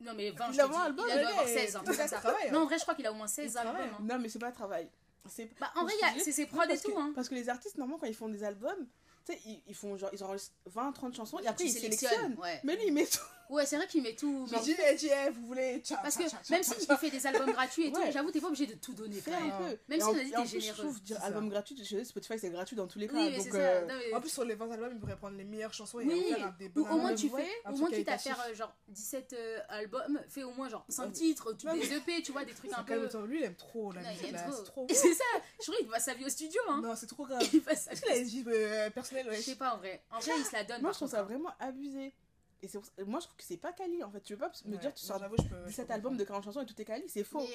Non, mais 20, Il a album, Il doit le avoir gars, 16, un il- truc il comme ça. travaille, hein. Non, en vrai, je crois qu'il a au moins 16 Il travaille, albums. hein. Non, mais c'est pas un travail. C'est Bah, en vrai, c'est ses prods et parce tout. que- Hein. Parce que les artistes, normalement, quand ils font des albums, tu sais, ils, ils font genre, ils enregistrent 20, 30 chansons et après ils sélectionnent. Ouais. Mais lui, il met tout. Ouais, c'est vrai qu'il met tout. J'ai mais- dit, elle dit, eh, vous voulez. tcha, Parce que tcha, même tcha, s'il tcha. fait des albums gratuits et tout, Ouais. j'avoue, t'es pas obligé de tout donner. Un même. peu. Même Et si en- on a dit t'es généreux. Je trouve dire album gratuit, Spotify c'est gratuit dans tous les cas. Oui, mais donc, c'est ça. euh, Non, mais- En plus, sur les 20 albums, il pourrait prendre les meilleures chansons et Oui, faire des Ou au moins tu fais, au moins quitte à faire euh, genre 17 euh, albums, fais au moins genre 5 Ouais. titres, tu des EP, tu vois, des trucs un peu. Lui, il aime trop la musique, c'est trop. C'est ça, je crois qu'il passe sa vie au studio, hein. Non, c'est trop grave. Il passe sa vie. euh, personnelle, Je sais pas en vrai. En vrai, il se la donne. Moi, je trouve ça hein. vraiment abusé. Et c'est moi, je trouve que c'est pas quali en fait. Tu veux pas me Ouais. dire, tu sors j'avoue, je peux- je 17 peux albums de comprendre. 40 chansons et tout est quali, c'est faux.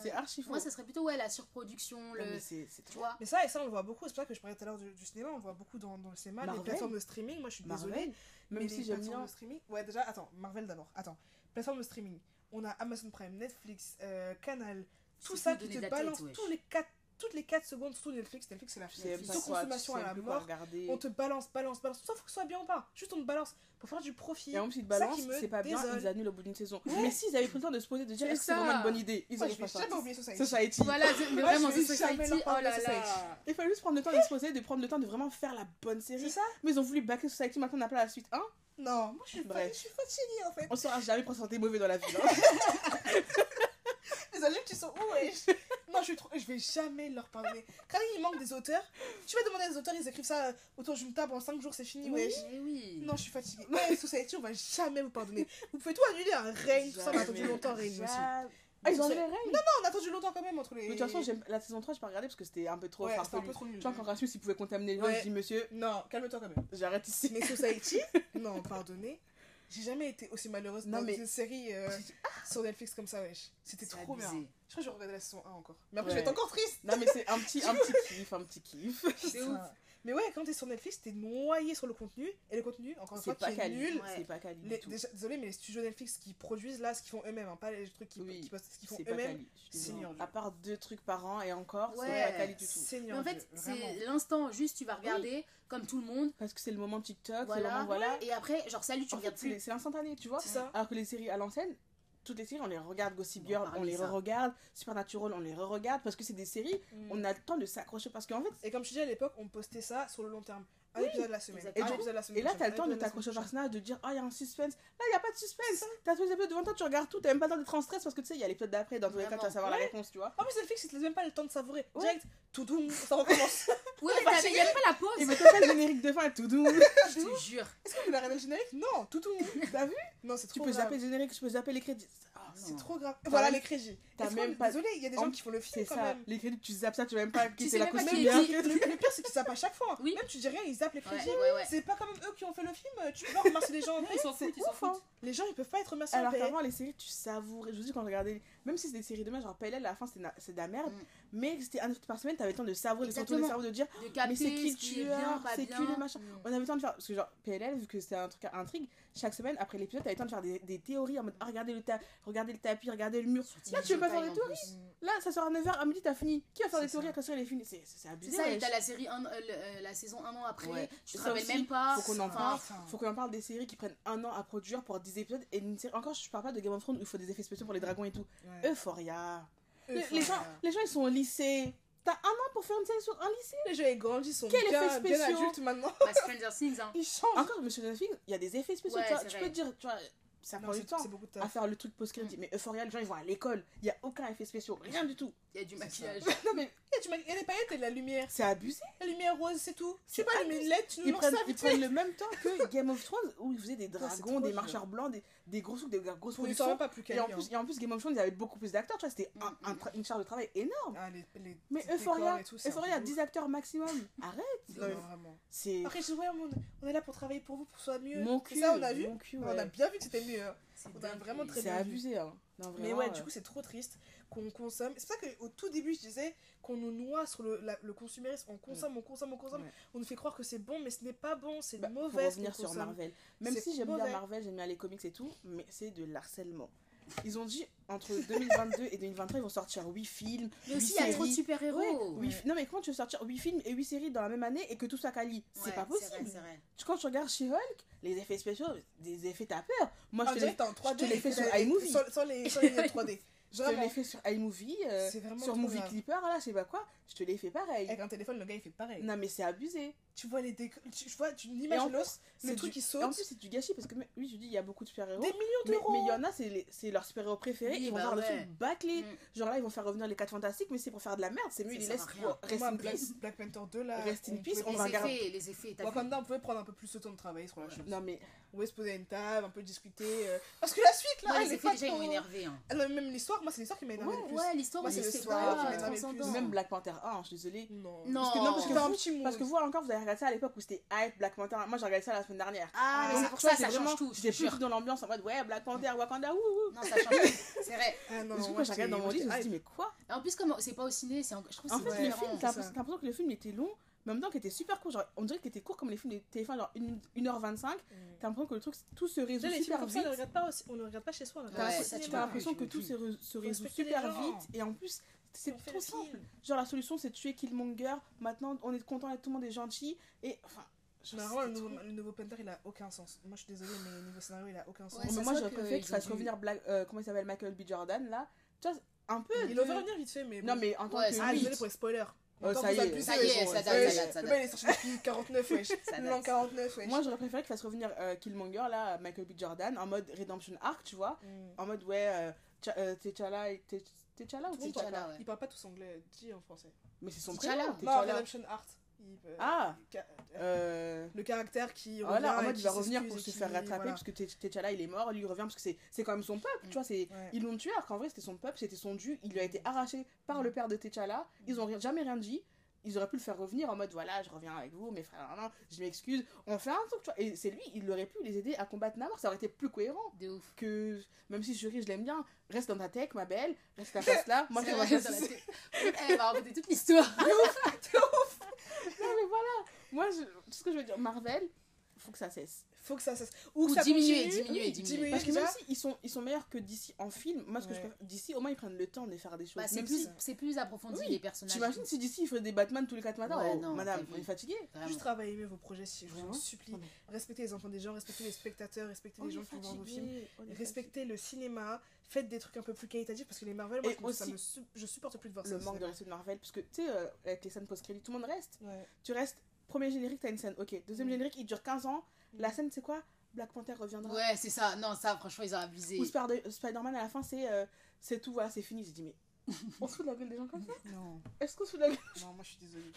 C'est archi faux. Moi, ça serait plutôt ouais, la surproduction, Non, le. mais c'est Tu vois. Mais ça, et ça, on le voit beaucoup. C'est pour ça que je parlais tout à l'heure du, du cinéma. On le voit beaucoup dans, dans le cinéma. Marvel. Les plateformes de streaming, moi, je suis désolée. Marvel, mais même les si j'aime plateformes bien. de streaming. Ouais, déjà, attends, Marvel d'abord. Attends. Plateforme de streaming. On a Amazon Prime, Netflix, euh, Canal. Tout ça qui te balance tous les 4, toutes les 4 secondes, surtout Netflix. Netflix, c'est la surconsommation sais à la mort. On te balance, balance, balance. Ça, faut que ce soit bien ou pas. Juste on te balance pour faire du profit. Et en plus, ils te Ça balancent, c'est pas bien, désole. ils annulent au bout d'une saison. Mais s'ils avaient pris le temps de se poser, de dire C'est est-ce que c'est ça. vraiment une bonne idée, ils auraient pas sorti. oublier Society. Society. Voilà, c'est- mais vraiment, jamais Society, oh là là. Il fallait juste prendre le temps de se poser, de prendre le temps de vraiment faire la bonne C'est série. ça Mais ils ont voulu backer Society, maintenant on n'a pas la suite 1. Non, moi je suis, fatiguée en fait. On saura jamais présenter mauvais dans la vie. hein. Les adultes, ils sont où Non, je, suis trop... je vais jamais leur pardonner. Quand il manque des auteurs, tu vas demander à des auteurs, ils écrivent ça autour d'une table en 5 jours, c'est fini, wesh. Mais oui. Non, je suis fatiguée. Ouais, Society, on va jamais vous pardonner. Vous pouvez tout annuler, un Reign, tout ça, on a attendu longtemps, Reign aussi. Ah, ils ont les règles Non, on a attendu longtemps quand même entre les. Mais de toute façon, la saison 3, je pas regardé parce que c'était un peu trop Ouais, c'était un peu trop nul. Tu vois, quand Rasmus il pouvait contaminer les gens, Ouais. je dis monsieur, Non, calme-toi quand même. j'arrête ici. Mais Society, non, pardonnez. J'ai jamais été aussi malheureuse Non, dans mais- une série euh, sur Netflix comme ça, wesh. C'était trop bien. Je crois que je regarder la saison 1 encore. Mais après, Ouais. je vais être encore triste. Non, mais c'est un petit, un petit kiff, un petit kiff. C'est ouf. Mais ouais, quand t'es sur Netflix, t'es noyé sur le contenu. Et le contenu, encore une fois, C'est pas qui est nul. Ouais. C'est pas quali. Les, du tout. déjà, désolé, mais les studios Netflix qui produisent là ce qu'ils font eux-mêmes, hein, pas les trucs qui, Oui, qui postent, ce qu'ils font C'est eux-mêmes. Dieu. À part deux trucs par an et encore, Ouais. c'est pas quali du tout. Mais en fait, c'est l'instant juste, tu vas regarder comme tout le monde. Parce que c'est le moment TikTok, c'est le Voilà. moment voilà. Et après, genre, salut, tu En fait, regardes c'est plus. les- c'est instantané, tu vois. C'est ça. Alors que les séries à l'ancienne, toutes les séries, on les regarde, Gossip Girl, on les re-regarde, Supernatural, on les re-regarde, parce que c'est des séries, Mm. on a le temps de s'accrocher, parce qu'en fait, Et comme je te dis à l'époque, on postait ça sur le long terme. Un Oui, épisode la semaine. exactement. Un Et du épisode la semaine et là, t'as le temps de t'accrocher au personnage, de dire, ah, il y a un suspense. Là, il n'y a pas de suspense. T'as tous les épisodes devant toi, tu regardes tout, t'as même pas le temps d'être en stress, parce que tu sais, il y a l'épisode d'après, dans tous les cas, tu vas savoir la réponse, tu vois. En plus, Netflix, ils te laissent même pas le temps de savourer. Ouais. Direct, tout doux, ça recommence. Oui, mais il y avait pas la pause. Mais t'as pas le générique de fin, tout doux. Je te jure. Est-ce que vous regardé le générique? Non, tout doux. T'as vu? Non, c'est Tu trop peux grave. zapper le générique, tu peux zapper les crédits. Ah, C'est trop grave. Voilà les crédits. T'as même pas. Désolé, il y a des En- gens qui font le film quand ça. même. Les crédits, tu zappes ça, tu même pas qui sais c'est la costume. que- Le, pire, c'est qu'ils zappent à chaque fois. Oui. Même tu dis rien, ils zappent les crédits. Ouais, ouais, ouais. C'est pas quand même eux qui ont fait le film. Tu peux pas remercier les gens. Ils s'en foutent, ils s'en hein. foutent. Les gens, ils peuvent pas être remerciés. Alors qu'avant, les séries, tu savourais. Je vous dis, quand je regardais, même si c'est des séries de merde, genre PLL, à la fin, c'était c'est de la merde, Mm. mais c'était un épisode par semaine, t'avais le temps de savourer, de se retourner le cerveau, de dire, mais c'est qui le tueur, c'est qui le machin. Mm. On avait le temps de faire, parce que genre, PLL, vu que c'était un truc à intrigue, chaque semaine, après l'épisode, t'avais le temps de faire des, théories en mode, ah, regardez le, regardez le tapis, regardez le mur. Sur Là, tu veux faire des. Là, ça sort à 9h, à midi, t'as fini. Qui va faire des après ça, il est fini C'est c'est C'est abusé. ça, et t'as la série un, euh, euh, la saison un an après, Ouais. tu te rappelles aussi, même pas. faut qu'on en parle. enfin, Faut qu'on en parle des séries qui prennent un an à produire pour 10 épisodes. Et une série... encore, je parle pas de Game of Thrones où il faut des effets spéciaux pour les dragons et tout. Ouais. Euphoria. Les, gens, les gens, ils sont au lycée. T'as un an pour faire une série sur un lycée? Les gens, ils grandissent, sont Quel bien, effet bien adultes maintenant. bah, Stranger Things, hein. Ils changent. Encore, Monsieur Netflix, il y a des effets spéciaux. Ouais, tu vois, tu peux te dire, tu vois, ça prend du temps C'est beaucoup de à faire le truc post-crédit. Mais Euphoria, les gens, ils vont à l'école. Il y a aucun effet spéciaux. Rien du tout. Il y a du maquillage. non, mais Il y a des paillettes et de la lumière. c'est abusé. La lumière rose, c'est tout. C'est pas les. LED, tu nous Ils lances prennent, ça ils prennent le même temps que Game of Thrones où ils faisaient des dragons, des marcheurs blancs, des, des gros trucs, des grosses productions. pas plus Et en, plus, et en plus, Game of Thrones, ils avaient beaucoup plus d'acteurs. Tu vois, c'était un- un tra- une charge de travail énorme. Ah, les, les Mais Euphoria, Euphoria, il y a peu 10 acteurs maximum. Arrête. ouf. Non, mais Non, vraiment. C'est Après, je dis, ouais, on, on est là pour travailler pour vous, pour que ce soit mieux. mon cul. on a vu. On bien vu que c'était mieux. Hein. C'est vraiment très C'est abusé. Hein. Non, Mais ouais, euh, du coup, c'est trop triste qu'on consomme. C'est pour ça qu'au tout début, je disais qu'on nous noie sur le, la- le consumérisme. On consomme, on consomme, on consomme. Ouais. On nous fait croire que c'est bon, mais ce n'est pas bon, c'est bah, pour mauvais. ce revenir sur. Marvel. Même si j'aime bien. Marvel, j'aime bien les comics et tout, mais c'est de l'harcèlement. Ils ont dit entre 2022 et 2023, ils vont sortir 8 films. Mais huit aussi, il y a trop de super-héros. Ouais, Ouais. Non, mais comment tu veux sortir 8 films et 8 séries dans la même année et que tout soit quali? C'est Ouais, pas possible. vrai. Tu- Quand tu regardes She-Hulk, les effets spéciaux, des effets t'as peur. Moi, Ah, je te les, en 3D. te l'ai fait et sur iMovie. Sans, sans les, sans les lunettes 3D. je te l'ai fait sur iMovie, euh, sur Movie grave. Clipper, là, je sais pas quoi. Je te l'ai fait pareil. Avec un téléphone, le gars, il fait pareil. Non, mais c'est abusé. Tu vois les décors. Tu vois, tu plus, l'os, le truc du- qui et En saute. plus, c'est du gâchis parce que, oui, je dis, il y a beaucoup de super-héros. Des millions Mais d'euros. mais il y en a, c'est leurs super-héros préférés. Oui, ils vont bah faire ouais. des trucs bâclés. Mm. Genre là, ils vont faire revenir les 4 fantastiques, mais c'est pour faire de la merde. C'est mieux, ils laissent Rest in Black, peace. Black Panther 2, là. Rest in on peace, on va regarder. effets, les effets, Wakanda, on pouvait prendre un peu plus de temps de travailler sur la chose. Non, mais On pouvait se poser à une table, un peu discuter. euh, Parce que la suite, là, elle les est effets, pas déjà, ils trop- m'ont énervé. Hein. Même l'histoire, moi, c'est l'histoire qui m'a énervé le Ouais, plus. ouais, l'histoire, c'est l'histoire le même Black Panther 1, je suis désolée. Non. Parce que vous encore, vous avez regardé ça à l'époque où c'était hype, Black Panther. Moi, j'ai regardé ça la semaine dernière. Ah, mais c'est pour ça, c'est ça vraiment- change tout. J'étais plus jure. dans l'ambiance en mode, ouais, Black Panther, Wakanda, ouh, ouh. Non, ça change tout. C'est vrai. Ah non, du coup, moi, quand je regarde dans mon lit, je me suis dit, mais quoi? En plus, comme c'est pas au ciné, c'est en- je trouve que En c'est fait, Ouais, le film, t'as ça. l'impression que le film était long, mais en même temps qu'il était super court. Genre, on dirait qu'il était court comme les films de téléphone, genre 1h25. Mm. T'as l'impression que le truc, tout se résout super ça, vite. on ne regarde pas chez soi. T'as l'impression- ça, que tout se, résout super vite. Et en plus, c'est trop simple. Genre, la solution, c'est de tuer Killmonger. Maintenant, on est content et tout le monde est gentil. Et enfin. je- Mais vraiment, le nouveau, trop- le nouveau Panther, il a aucun sens. Moi, je suis désolée, mais niveau scénario, il a aucun sens. Ouais, Mais moi, j'aurais préféré qu'il fasse revenir Black, euh, comment il s'appelle Michael B. Jordan là. Tu vois, un peu. Il de- va revenir vite fait, mais. Non, mais en tant Ouais, que. ça Ah, oui. désolé pour les spoilers. Oh, ça y est, ça y est, ça date, ça date, ça Le date. il est sorti depuis 49, wesh. Ça L'an date. 49, wesh. Moi, j'aurais préféré qu'il fasse revenir euh, Killmonger, là, Michael B. Jordan, en mode Redemption Arc, tu vois. Mm. En mode, ouais, euh, euh, T'Challa et- T'Ch- T'Challa ou parle- ouais. Ils parlent pas tous anglais, dis en français. Mais c'est son prénom, Non. Redemption Art. Ah. Euh, Le caractère qui. Voilà, en mode il va revenir pour se faire rattraper voilà. parce que T'Ch- T'Challa il est mort, lui revient parce que c'est quand même son peuple, Mm. tu vois, ils l'ont tué alors qu'en vrai c'était son peuple, c'était son dû, il lui a été arraché par le père de T'Challa, ils ont jamais rien dit. Ils auraient pu le faire revenir en mode voilà, je reviens avec vous, mes frères, nan, je m'excuse, on fait un truc, tu vois. Et c'est lui, il aurait pu les aider à combattre Namor, ça aurait été plus cohérent De ouf. que même si Shuri je l'aime bien, reste dans ta tech, ma belle, reste ta place là, moi je vais ma dans la tête. Elle va raconter toute l'histoire. Non mais voilà, moi je, tout ce que je veux dire, Marvel, faut que ça cesse. Faut que ça cesse. Ou ça diminuer, continue, diminuer, oui, diminuer. Parce que même si ils sont, ils sont meilleurs que d'ici en film, moi ce que Ouais. je préfère, d'ici au moins ils prennent le temps de faire des choses. Bah, c'est plus, si, c'est plus approfondi Oui, les personnages. t'imagines si d'ici il ferait des Batman tous les 4 matins, Ouais, oh, non, madame, t'as on est vu. fatigué. Vraiment. Juste travailler mieux vos projets, si je vous supplie. Respectez les enfants des gens, respectez les spectateurs, respectez les gens qui vont voir vos films. Respectez le cinéma, faites des trucs un peu plus qualitatifs parce que les Marvel, moi, je, ça aussi, me su- je supporte plus de voir ça. Le manque de respect de Marvel, parce que tu sais, euh, avec les scènes post-crédit, tout le monde reste. Tu restes, premier générique, t'as une scène, ok. Deuxième Mm. générique, il dure 15 ans. La Mm. scène, c'est quoi? Black Panther reviendra. Ouais, c'est ça. Non, ça, franchement, ils ont abusé. Ou Spider- Spider-Man à la fin, c'est euh, c'est tout, voilà, c'est fini. J'ai dit, mais on se fout de la gueule des gens comme ça? Non, Est-ce qu'on se fout de la gueule? Non, moi je suis désolée.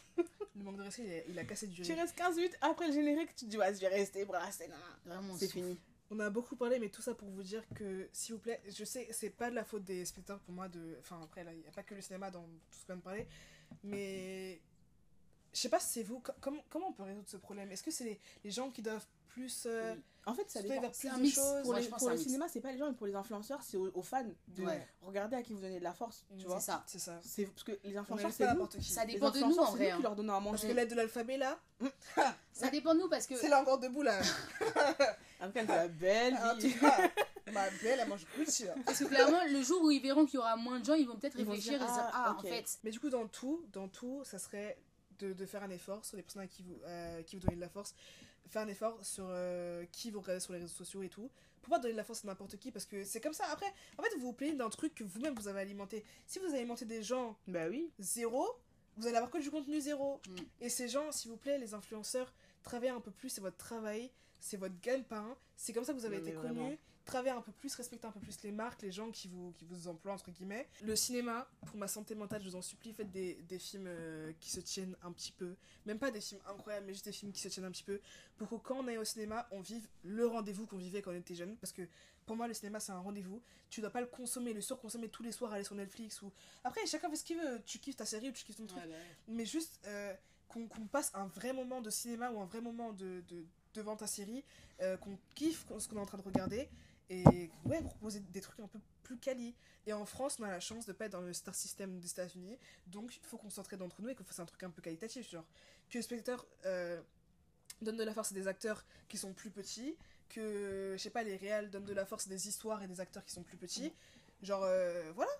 Le manque de respect, il a, il a cassé du Tu riz. restes 15 minutes après le générique, tu te dis, ouais, je vais rester pour la scène. Vraiment, C'est fini. On a beaucoup parlé, mais tout ça pour vous dire que, s'il vous plaît, je sais, c'est pas de la faute des spectateurs pour moi de. Enfin, après, là, il n'y a pas que le cinéma dans tout ce qu'on vient de parler, mais. Je sais pas si c'est vous. co- Comment, comment on peut résoudre ce problème? Est-ce que c'est les, les gens qui doivent plus. euh, Oui. En fait, ça dépend. plus un mix. choses? Pour, Moi, les- pour le cinéma, c'est pas les gens, mais pour les influenceurs, c'est aux, aux fans de Ouais. regarder à qui vous donnez de la force, tu Mm, vois? C'est ça. C'est ça. C'est parce que les influenceurs, c'est pas nous. n'importe qui. Ça dépend de nous en vrai. nous qui hein. leur donnons à Parce manger. que l'aide de l'alphabet, là, Ça dépend de nous parce que. c'est là encore debout, là. Après, elle la belle En vie. tout cas, ma belle, elle mange hein. Parce que clairement, le jour où ils verront qu'il y aura moins de gens, ils vont peut-être réfléchir et dire ah, Ah, en fait. Mais du coup, dans tout, dans tout, ça serait de, de faire un effort sur les personnes à qui vous, euh, qui vous donnez de la force. Faire un effort sur euh, qui vous regardez sur les réseaux sociaux et tout. Pour pas donner de la force à n'importe qui? Parce que c'est comme ça. Après, en fait, vous vous plaignez d'un truc que vous-même vous avez alimenté. Si vous alimentez des gens Bah oui. zéro, vous allez avoir que du contenu zéro. Mm. Et ces gens, s'il vous plaît, les influenceurs, travaillez un peu plus, c'est votre travail, c'est votre gagne-pain, c'est comme ça que vous avez Non, été connu. Travaillez un peu plus, respectez un peu plus les marques, les gens qui vous, qui vous emploient, entre guillemets. Le cinéma, pour ma santé mentale, je vous en supplie, faites des, des films euh, qui se tiennent un petit peu. Même pas des films incroyables, mais juste des films qui se tiennent un petit peu. Pour que quand on aille au cinéma, on vive le rendez-vous qu'on vivait quand on était jeune. Parce que pour moi, le cinéma, c'est un rendez-vous. Tu dois pas le consommer, le surconsommer tous les soirs, aller sur Netflix. ou Après, chacun fait ce qu'il veut. Tu kiffes ta série ou tu kiffes ton truc mais juste euh, qu'on qu'on passe un vrai moment de cinéma ou un vrai moment de, de- devant ta série, euh, qu'on kiffe ce qu'on est en train de regarder et ouais, proposer des trucs un peu plus quali. Et en France, on a la chance de pas être dans le star system des États-Unis, donc il faut qu'on s'entraide entre nous et qu'on fasse un truc un peu qualitatif, genre que le spectateur euh, donne de la force à des acteurs qui sont plus petits, que je sais pas, les réals donnent de la force à des histoires et des acteurs qui sont plus petits. Genre euh, voilà,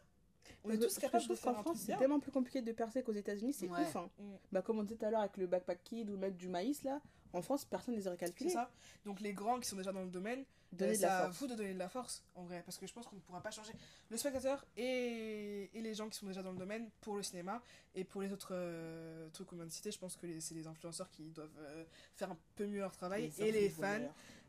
on est Parce que- tous capables de faire qu'en France, c'est tellement plus compliqué de percer qu'aux États-Unis, c'est Ouais. ouf. hein. Mm. Bah, comme on disait tout à l'heure avec le backpack kid ou le mec du maïs, là, en France, personne ne les aurait C'est calculés. ça. Donc les grands qui sont déjà dans le domaine, Donner euh, de c'est la à force. vous de donner de la force, en vrai, parce que je pense qu'on ne pourra pas changer le spectateur et, et les gens qui sont déjà dans le domaine pour le cinéma et pour les autres euh, trucs qu'on vient de citer, je pense que les- c'est les influenceurs qui doivent euh, faire un peu mieux leur travail et les fans,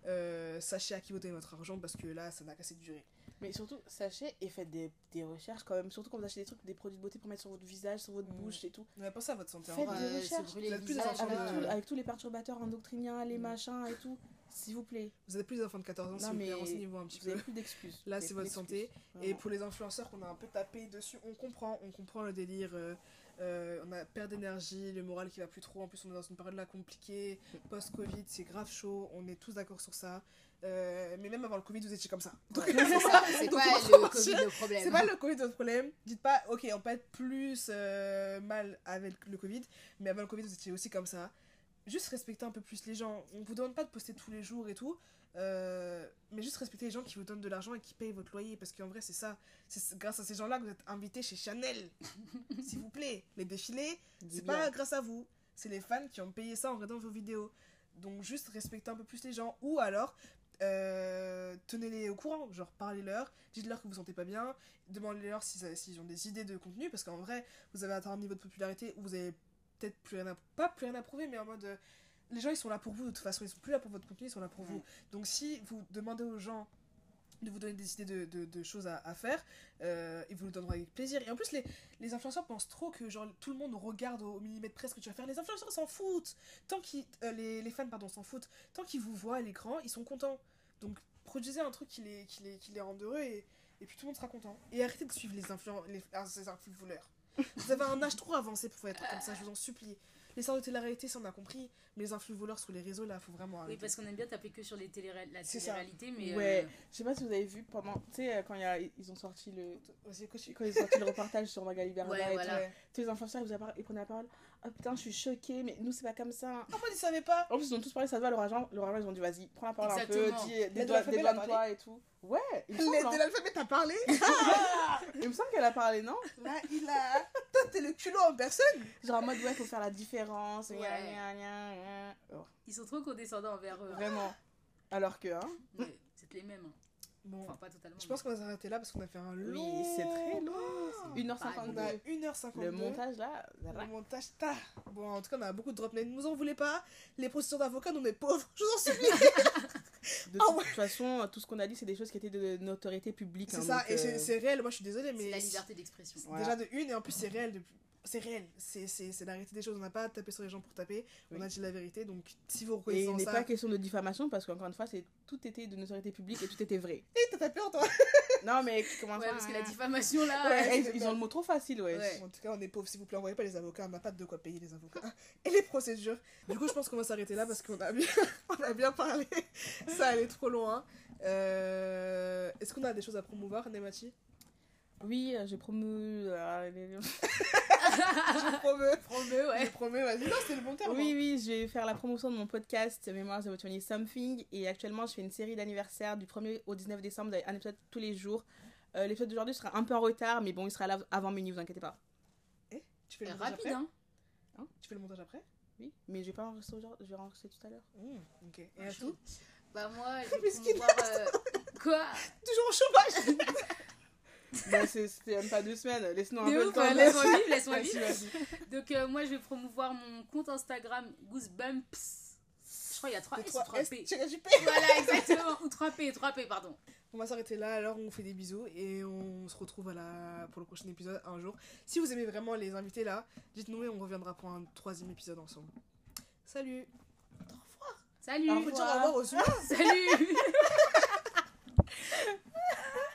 euh, sachez à qui vous donnez votre argent parce que là, ça n'a qu'à de durer. Mais surtout, sachez et faites des, des recherches quand même. Surtout quand vous achetez des trucs, des produits de beauté pour mettre sur votre visage, sur votre Mm. bouche et tout. Mais pensez à votre santé. Faites des Ouais, recherches. des visage, enfants Avec, tout- tous les perturbateurs endocriniens, les Mm. machins et tout. S'il vous plaît, Vous êtes plus des enfants de 14 ans, s'il vous plaît, renseignez-vous un petit vous avez peu. plus d'excuses. Là, c'est votre santé. Et pour les influenceurs qu'on a un peu tapé dessus, on comprend, on comprend le délire. euh, euh, on a perte d'énergie, le moral qui va plus trop. En plus, on est dans une période là compliquée, post-Covid, c'est grave chaud. On est tous d'accord sur ça. Euh, mais même avant le Covid, vous étiez comme ça. Donc, C'est ça, c'est Donc, pas le Covid le problème. c'est pas le Covid votre problème. Dites pas, ok, on peut être plus euh, mal avec le Covid, mais avant le Covid, vous étiez aussi comme ça. Juste respectez un peu plus les gens. On vous demande pas de poster tous les jours et tout, euh, mais juste respectez les gens qui vous donnent de l'argent et qui payent votre loyer, parce qu'en vrai, c'est ça. C'est grâce à ces gens-là que vous êtes invités chez Chanel. S'il vous plaît, les défilés, c'est pas grâce à vous. C'est les fans qui ont payé ça en regardant vos vidéos. Donc juste respectez un peu plus les gens. Ou alors, euh, tenez-les au courant. Genre parlez-leur, dites-leur que vous vous sentez pas bien, demandez-leur s'ils s'ils ont des idées de contenu. Parce qu'en vrai, vous avez atteint un niveau de popularité où vous avez peut-être plus rien à... Pas plus rien à prouver, mais en mode... les gens, ils sont là pour vous. De toute façon, ils sont plus là pour votre contenu, ils sont là pour vous. Donc si vous demandez aux gens de vous donner des idées de, de- de choses à, à faire, euh, ils vous le donneront avec plaisir. Et en plus, les, les influenceurs pensent trop que genre tout le monde regarde au millimètre près ce que tu vas faire. Les influenceurs s'en foutent. Tant qu'ils, euh, les, les fans pardon s'en foutent. Tant qu'ils vous voient à l'écran, ils sont contents. Donc produisez un truc qui les, qui les, qui les rende heureux et, et puis tout le monde sera content. Et arrêtez de suivre les influenceurs, les, ah, ces influenceurs. Vous avez un âge trop avancé pour trucs comme ça, je vous en supplie. Les stars de télé-réalité, ça on a compris, mais les influenceurs sur les réseaux là, faut vraiment Oui, parce qu'on aime bien taper que sur les télé la télé-réalité, mais. Ouais. euh, Je sais pas si vous avez vu pendant. Tu sais, euh, quand il y a, ils ont sorti le. Quand ils ont sorti le reportage sur Magali Berda Ouais, et voilà. Ouais. Tous les influenceurs, ils, ils prenaient la parole. Oh putain, je suis choquée, mais nous, c'est pas comme ça. En fait, ils savaient pas. En plus, ils ont tous parlé, ça va, leur agent, leur agent, ils ont dit, vas-y, prends la parole un peu, Exactement. dis, dédouane-toi et tout. Ouais, il me L'aide semble. de hein. l'alphabet, t'as parlé Il me semble qu'elle a parlé, non Là, il a. Toi, t'es le culot en personne. Genre en mode, ouais, faut faire la différence. Ouais. gna, gna, gna, gna. Oh, Ils sont trop condescendants envers eux. vraiment. Alors que, hein Ouais, c'est les mêmes. hein. Bon, Enfin, pas totalement. je pense qu'on va s'arrêter là parce qu'on a fait un long. Oui, c'est très long. C'est 1h52. On a 1h52. Le montage là, Le montage, ta. Bon, en tout cas, on a beaucoup de drop Ne nous en voulez pas. Les processeurs d'avocats, nous, on est pauvres. Je vous en supplie. de Ah toute façon, tout ce qu'on a dit, c'est des choses qui étaient de notoriété publique. C'est hein, ça, donc, et c'est euh, c'est réel. Moi, je suis désolée, C'est mais. la liberté d'expression. Voilà. Déjà de une, et en plus, c'est réel. Depuis... c'est réel. C'est c'est- c'est la réalité des choses. On n'a pas à taper sur les gens pour taper. On Oui. a dit la vérité. Donc, si vous Et reconnaissez il dans n'est ça. pas question de diffamation parce qu'encore une fois, c'est tout était de notoriété publique et tout était vrai. Eh, t'as tapé en toi non, mais comment Ouais, ça parce que hein. la diffamation là. Ouais, ouais. Ils ont le mot trop facile, ouais. Ouais. En tout cas, on est pauvres. S'il vous plaît, envoyez pas les avocats. On n'a pas de quoi payer les avocats. Et les procédures. Du coup, je pense qu'on va s'arrêter là parce qu'on a bien, on a bien parlé. Ça allait trop loin. Euh, Est-ce qu'on a des choses à promouvoir, Nemati Oui, j'ai promu. euh, les- Je promeux. Promeux, Je ouais. promeux, vas-y. Non, c'était le bon terme. Oui, hein. oui, je vais faire la promotion de mon podcast Memoirs of 20 Something. Et actuellement, je fais une série d'anniversaire du 1er au 19 décembre, un épisode tous les jours. Euh, L'épisode d'aujourd'hui sera un peu en retard, mais bon, il sera là avant minuit, vous inquiétez pas. Tu fais le montage Rapide, après hein. Tu fais le montage après Oui, mais je vais pas enregistrer aujourd'hui, je vais enregistrer tout à l'heure. Mmh, Ok. Et Ah, à tout Bah, moi, je vais promouvoir. euh, Quoi? Toujours au chômage bah, c'est- c'était même pas deux semaines, laisse-nous un peu de temps. Laisse-moi vivre, laisse-moi vivre. Donc, euh, moi, je vais promouvoir mon compte Instagram Goosebumps. Je crois qu'il y a 3 Le S ou 3 3 S P. Voilà, exactement. Ou 3 P, 3 P, pardon. On va s'arrêter là, alors on fait des bisous et on se retrouve à la... pour le prochain épisode un jour. Si vous aimez vraiment les invités là, dites-nous et on reviendra pour un troisième épisode ensemble. Salut Salut. Alors, faut dire au revoir Salut